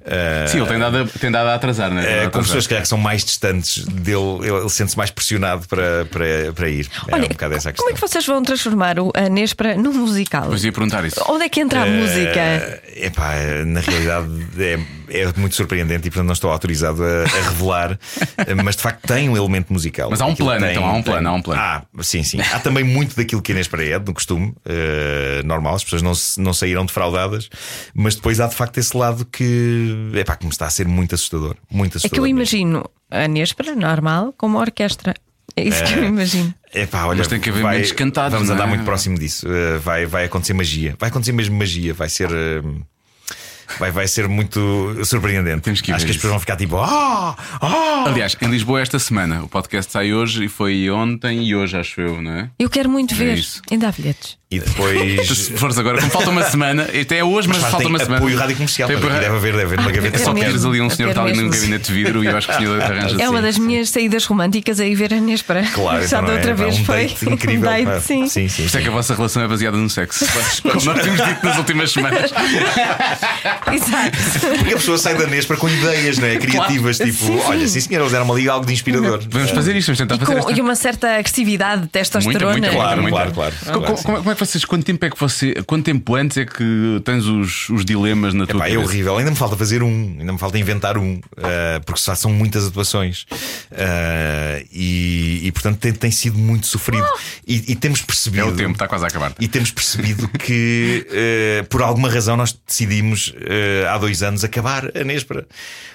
ah, Sim, ele tem dado a, tem dado a atrasar, né? Eh, a com atrasar. pessoas que, calhar, que são mais distantes dele, ele, ele sente-se mais pressionado para, para, para ir. é Olha, um bocado essa a como é questão. que vocês vão transformar o Nespra num musical? Pois ia perguntar isso. Onde é que entra a música? É pá, na realidade é, é muito surpreendente e portanto não estou autorizado a, a revelar, eh, mas de facto tem um elemento musical. Mas há um Aquilo plano, então, há um plano, há um plano. Ah, sim, sim. Há também muito daquilo que a Inês Pereira é, no costume, eh, normal, as pessoas não, não saíram defraudadas, mas depois há de facto esse lado que é pá, que me está a ser muito assustador. Muito É assustador. que eu mesmo. imagino a Nespra normal como uma orquestra. É isso que eu imagino. Epá, olha, Mas tem que haver vai- momentos cantados, Vamos não andar é? muito próximo disso. Uh, vai, vai acontecer magia. Vai acontecer mesmo magia. Vai ser. uh, Vai, vai ser muito surpreendente. Temos que Acho que as pessoas vão ficar tipo. Ah! Ah! Aliás, em Lisboa esta semana, o podcast sai hoje e foi ontem e hoje, acho eu, não é? Eu quero muito ver. isso. Ainda há bilhetes. E depois. Se fores agora, como falta uma semana, até é hoje, mas, Mas falta tem uma semana. apoio rádio comercial. Tem apoio- deve haver, deve haver uma gaveta É só mesmo. ali um senhor que está ali num gabinete de vidro e eu acho que o senhor arranja É uma das minhas saídas românticas a ir ver a Nespra. Claro, Já então da é? outra vez foi. incrível. Sim. sim, sim, Por isso é que a vossa relação é baseada no sexo. Como nós temos dito nas últimas semanas. Exato. Porque a pessoa sai da Nespa com ideias, não é? Criativas, tipo, Sim, sim. olha, sim senhor, eles deram ali algo de inspirador. Vamos fazer isto, vamos tentar E, fazer com, esta. e uma certa agressividade, testosterona. Muita, muita, Claro, muita. claro, claro. Claro, como, é- como é que vocês, quanto tempo é que você, quanto tempo antes é que tens os, os dilemas na tua Epá, é cabeça? horrível, ainda me falta fazer um, ainda me falta inventar um, uh, porque só são muitas atuações Uh, e, e, portanto tem, tem sido muito sofrido. E, e temos É percebido. o tempo, está quase a acabar. E temos percebido que, uh, por alguma razão, nós decidimos uh, há dois anos acabar a Nespera.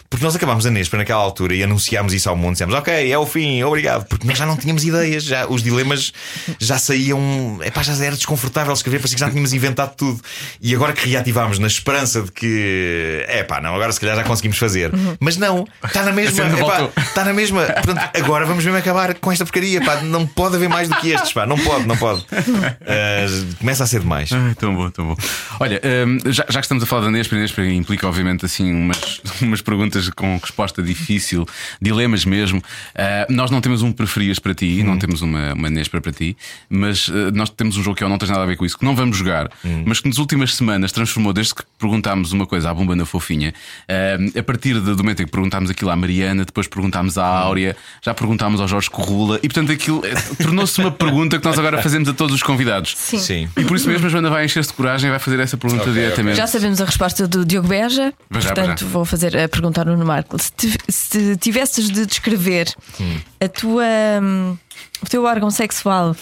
Porque nós acabámos a Nespera naquela altura e anunciámos isso ao mundo. Dissemos, ok, é o fim, obrigado. Porque nós já não tínhamos ideias, já, os dilemas já saíam. Epá, já era desconfortável escrever, parecia que já tínhamos inventado tudo. E agora que reativámos na esperança de que, é pá, não, agora se calhar já conseguimos fazer. Mas não, está na mesma. epá. Está na mesma. Portanto, agora vamos mesmo acabar com esta porcaria. Pá. Não pode haver mais do que estes. Pá. Não pode, não pode. Uh, começa a ser demais. Ai, tão bom, tão bom. Olha, hum, já, já que estamos a falar da Nespra, a Nespra implica, obviamente, assim, umas, umas perguntas com resposta difícil, dilemas mesmo. Ah, nós não temos um preferias para ti, não temos uma, uma Nespra para ti, mas ah, nós temos um jogo que é o não tens nada a ver com isso, que não vamos jogar, mas que nas últimas semanas transformou, desde que perguntámos uma coisa à bomba na fofinha, ah, a partir de- do momento em que perguntámos aquilo à Mariana, depois perguntámos à Áurea, já perguntámos ao Jorge Corrula, e portanto aquilo eh, tornou-se uma pergunta que nós agora fazemos a todos os convidados. Sim. Sim. E por isso mesmo a Joana vai encher-se de coragem e vai fazer essa pergunta Ok, diretamente. Já sabemos a resposta do Diogo Beja, já, portanto já. vou fazer a perguntar ao Nuno Marco. Se, se tivesses de descrever Hum. a tua, hum, o teu órgão sexual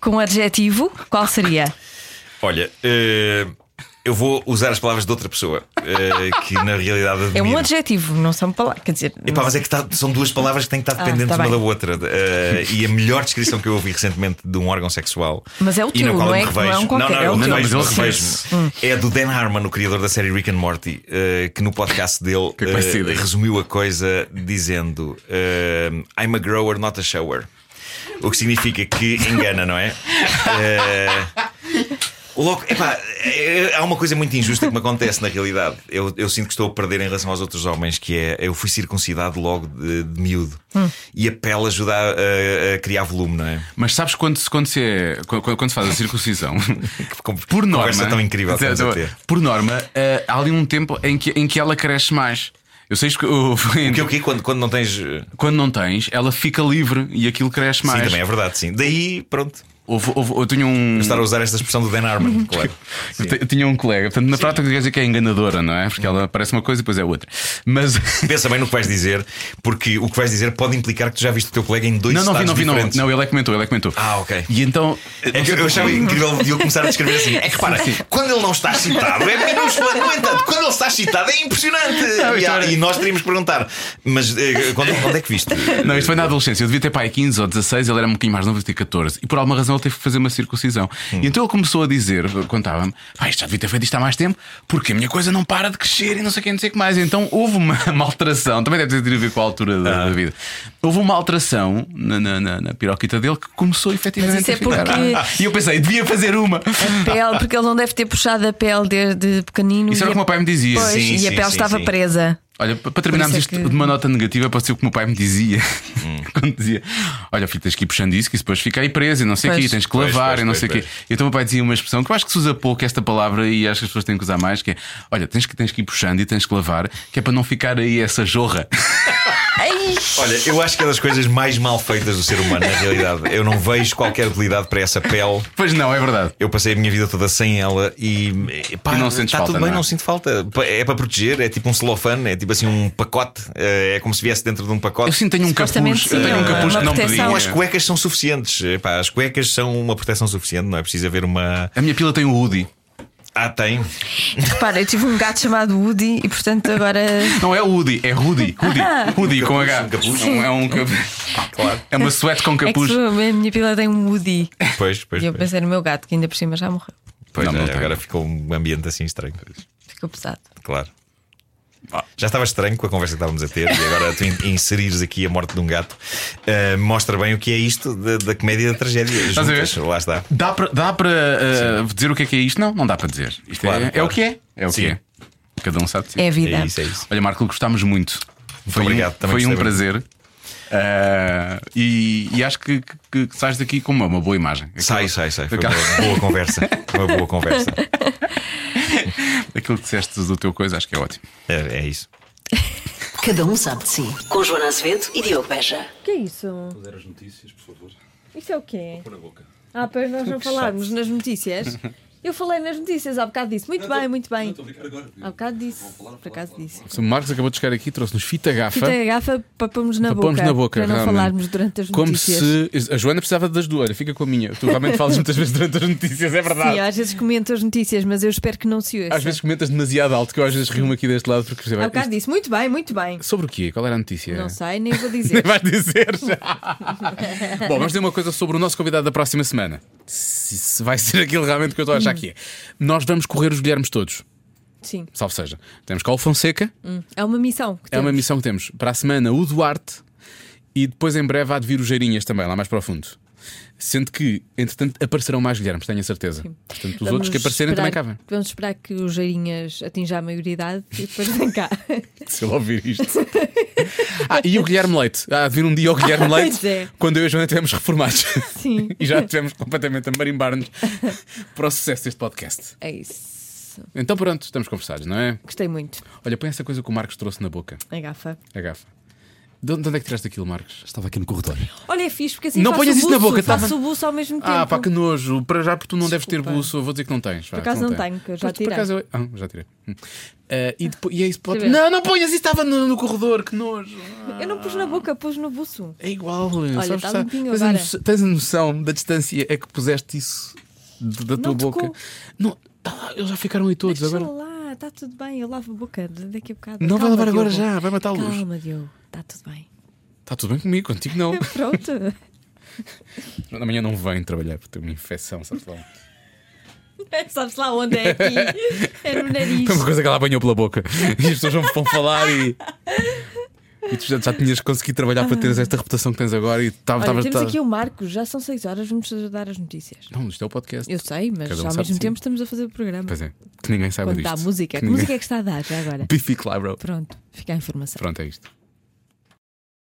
com um adjetivo, qual seria? Olha, eh, eu vou usar as palavras de outra pessoa eh, que na realidade É admiro. um adjetivo, não são palavras. Quer dizer, Epá, mas é que tá- são duas palavras que têm que estar Ah, dependentes tá uma bem. da outra. Eh, e a melhor descrição que eu ouvi recentemente de um órgão sexual. Mas é o teu, não eu é- não é um revejo- qualquer, não, é eu o revejo- Mas ele revejo-me. É do Dan Harmon, o criador da série Rick and Morty, eh, que no podcast dele é resumiu a coisa dizendo: I'm a grower, not a shower. O que significa que engana, não é? Logo, epá, é- há uma coisa muito injusta que me acontece na realidade. Eu, eu sinto que estou a perder em relação aos outros homens, que é eu fui circuncidado logo de, de miúdo. E a pele ajuda a, a- a criar volume, não é? Mas sabes quando, se- quando, se é, quando, quando se faz a circuncisão, por norma. Conversa tão incrível que a ter. Por norma, eh, há ali um tempo em que, em que ela cresce mais. Eu sei que O que é o quê? Quando, quando não tens. eh, quando não tens, ela fica livre e aquilo cresce mais. Sim, também é verdade, sim. Daí, pronto. Houve, houve- eu tinha um. Estar a usar esta expressão do Dan Harmon, claro. Eu tinha um colega, portanto, na prática quer dizer que é enganadora, não é? Porque ela parece uma coisa e depois é outra. Mas. Pensa bem no que vais dizer, porque o que vais dizer pode implicar que tu já viste o teu colega em dois Não, não vi, estados não vi, não. diferentes. Não, ele é que comentou, ele é que comentou. Ah, ok. E então. É que eu, eu achava incrível de eu começar a descrever assim. É que para, quando ele não está excitado é minúsculo. No entanto, quando ele está excitado é impressionante. Não, e, há- era- e nós teríamos que perguntar, mas eh, quando, quando é que viste? Não, isto foi na adolescência. Eu devia ter pai 15 ou 16, ele era um bocadinho mais novo, devia ter 14. E por alguma razão ele teve que fazer uma circuncisão. E então ele começou a dizer, contava-me, ah, isto já devia ter feito isto há mais tempo, porque a minha coisa não para de crescer e não sei o que, não sei o que mais. Então houve uma, uma alteração, também deve ter a ver com a altura da, da vida. Houve uma alteração na, na, na, na piroquita dele que começou efetivamente Mas isso é porque- E eu pensei, devia fazer uma. A pele, porque ele não deve ter puxado a pele desde pequenino. Isso era o que o meu pai me dizia. Pois, Sim, e sim, a pele sim, estava sim. presa. Olha, pa- para terminarmos Por isto é que- de uma nota negativa, pode ser o que o meu pai me dizia. Hum. Quando dizia: Olha, filho, tens que ir puxando isso, que isso depois fica aí preso e não sei o quê, Pois. tens que Pois, lavar pois, e não pois, sei o quê. pois. Então o meu pai dizia uma expressão que eu acho que se usa pouco esta palavra e acho que as pessoas têm que usar mais, que é: Olha, tens que, tens que ir puxando e tens que lavar, que é para não ficar aí essa jorra. Olha, eu acho que é das coisas mais mal feitas do ser humano, na realidade. Eu não vejo qualquer utilidade para essa pele. pois não, é verdade. Eu passei a minha vida toda sem ela e, pá, E não está falta, tudo bem, não é? não sinto falta. É para proteger, é tipo um celofane, é tipo assim um pacote, é como se viesse dentro de um pacote. Eu sim tenho um capuz, sim, tenho um é capuz que não proteção. podia. As cuecas são suficientes. Epá, as cuecas são uma proteção suficiente, não é preciso haver uma. A minha pila tem o Woody. Ah, tem. Repara, eu tive um gato chamado Woody e portanto agora. Não é Woody, é Rudy. Rudy, Rudy com H. um capuz. É um capuz. Claro. É uma suéte com É que capuz. a minha pila tem um Woody. Pois, pois. E eu pois. pensei no meu gato, que ainda por cima já morreu. Pois, Não, não é, tem. agora ficou um ambiente assim estranho. Ficou pesado. Claro. Já estava estranho com a conversa que estávamos a ter e agora tu in- inserires aqui a morte de um gato eh, mostra bem o que é isto da, da comédia e da tragédia. Estás a ver? Juntas, lá está. Dá para dá para, uh, dizer o que é que é isto? Não, não dá para dizer. Isto Claro, é, é claro. o que é. É o Sim. que é. Cada um sabe de si. É a vida. É isso, é isso. Olha, Marco, gostámos muito. Foi obrigado, um, também foi um prazer. Uh, e, e acho que, que, que sais daqui com uma, uma boa imagem. Sai, Aquilo- sai, sai. Foi aquela- uma boa conversa. Uma boa conversa. Aquilo que disseste do teu coisa, acho que é ótimo. É, é isso. Cada um sabe de si. Com Joana Azevedo e Diogo Beja. O que é isso? Fazer as notícias, por favor. Isso é o quê? na boca. Ah, para nós não falarmos nas notícias. Eu falei nas notícias, há bocado disse. Muito bem, muito bem. Há bocado disse. Por acaso disse. O Marcos acabou de chegar aqui, trouxe-nos fita gafa. Fita gafa para pôrmos na para boca. pormos na boca, para não realmente. falarmos durante as Como notícias. se. A Joana precisava das duas, olha, fica com a minha. Tu realmente falas muitas vezes durante as notícias, é verdade. Sim, às vezes comento as notícias, mas eu espero que não se ouça. Às vezes comentas demasiado alto, que eu às vezes rio-me aqui deste lado porque Há bocado disse. Muito bem, muito bem. Sobre o quê? Qual era a notícia? Não sei, nem vou Nem dizer. vais dizer já. Bom, vamos dizer uma coisa sobre o nosso convidado da próxima semana. Se, se vai ser aquilo realmente que eu estou a achar que é. Nós vamos correr os Guilhermes todos. Sim. Salve seja. Temos cá o Fonseca, É uma missão. Que é uma temos. missão que temos. Para a semana, o Duarte e depois em breve há de vir o Geirinhas também, lá mais para o fundo. Sendo que, entretanto, aparecerão mais Guilhermes, tenho a certeza. Portanto, os Vamos outros que aparecerem esperar- também cá vêm. Vamos esperar que os Jeirinhas atinjam a maioridade e depois vem cá. Se ele ouvir isto. ah, e o Guilherme Leite. Há de vir um dia o Guilherme Leite Pois é. quando eu e a Joana estivermos reformados. Sim. e já estivemos completamente a marimbar-nos para o sucesso deste podcast. É isso. Então pronto, estamos conversados, não é? Gostei muito. Olha, põe essa coisa que o Marcos trouxe na boca. A gafa. A gafa. De onde de onde é que tiraste aquilo, Marcos? Estava aqui no corredor. Olha, é fixe, porque assim Não faço ponhas isso na buço, boca, Faço tava- o buço ao mesmo tempo. Ah, pá, que nojo. Para já, porque tu não deves ter Desculpa. buço. Eu vou dizer que não tens. Por acaso não tenho, que eu já tirei. Por acaso eu... Ah, já tirei. Ah, e, depois, e é isso pode... Não, não ponhas isso. Estava no, no corredor. Que nojo. Eu não pus na boca, pus no buço. É igual. Olha, tá limpinho tens, a agora. noção, tens a noção da distância é que puseste isso de- da tua Não boca. tocou. Não, tá lá, eles já ficaram aí todos Deixa agora. lá, está tudo bem, eu lavo a boca daqui a bocado. Não vai Calma, lavar agora Diogo. já, vai matá-los. Calma, Diogo, está tudo bem. Está tudo bem comigo, contigo não. Pronto. Amanhã não venho trabalhar porque tenho uma infecção, sabes lá. Sabes lá onde é aqui? É no nariz. Foi uma coisa que ela apanhou pela boca. E as pessoas vão, vão falar e. E tu já, já tinhas conseguido trabalhar para teres esta reputação que tens agora e estava. Olha, temos aqui o Marcos, já são 6 horas, vamos dar as notícias. Não, isto é o podcast. Eu sei, mas um ao mesmo de si. tempo estamos a fazer o programa. Pois é, que ninguém sabe Quando disto. dá música. Que Que ninguém- música é que está a dar já agora? Biffy Clyro. Pronto, fica a informação. Pronto, é isto.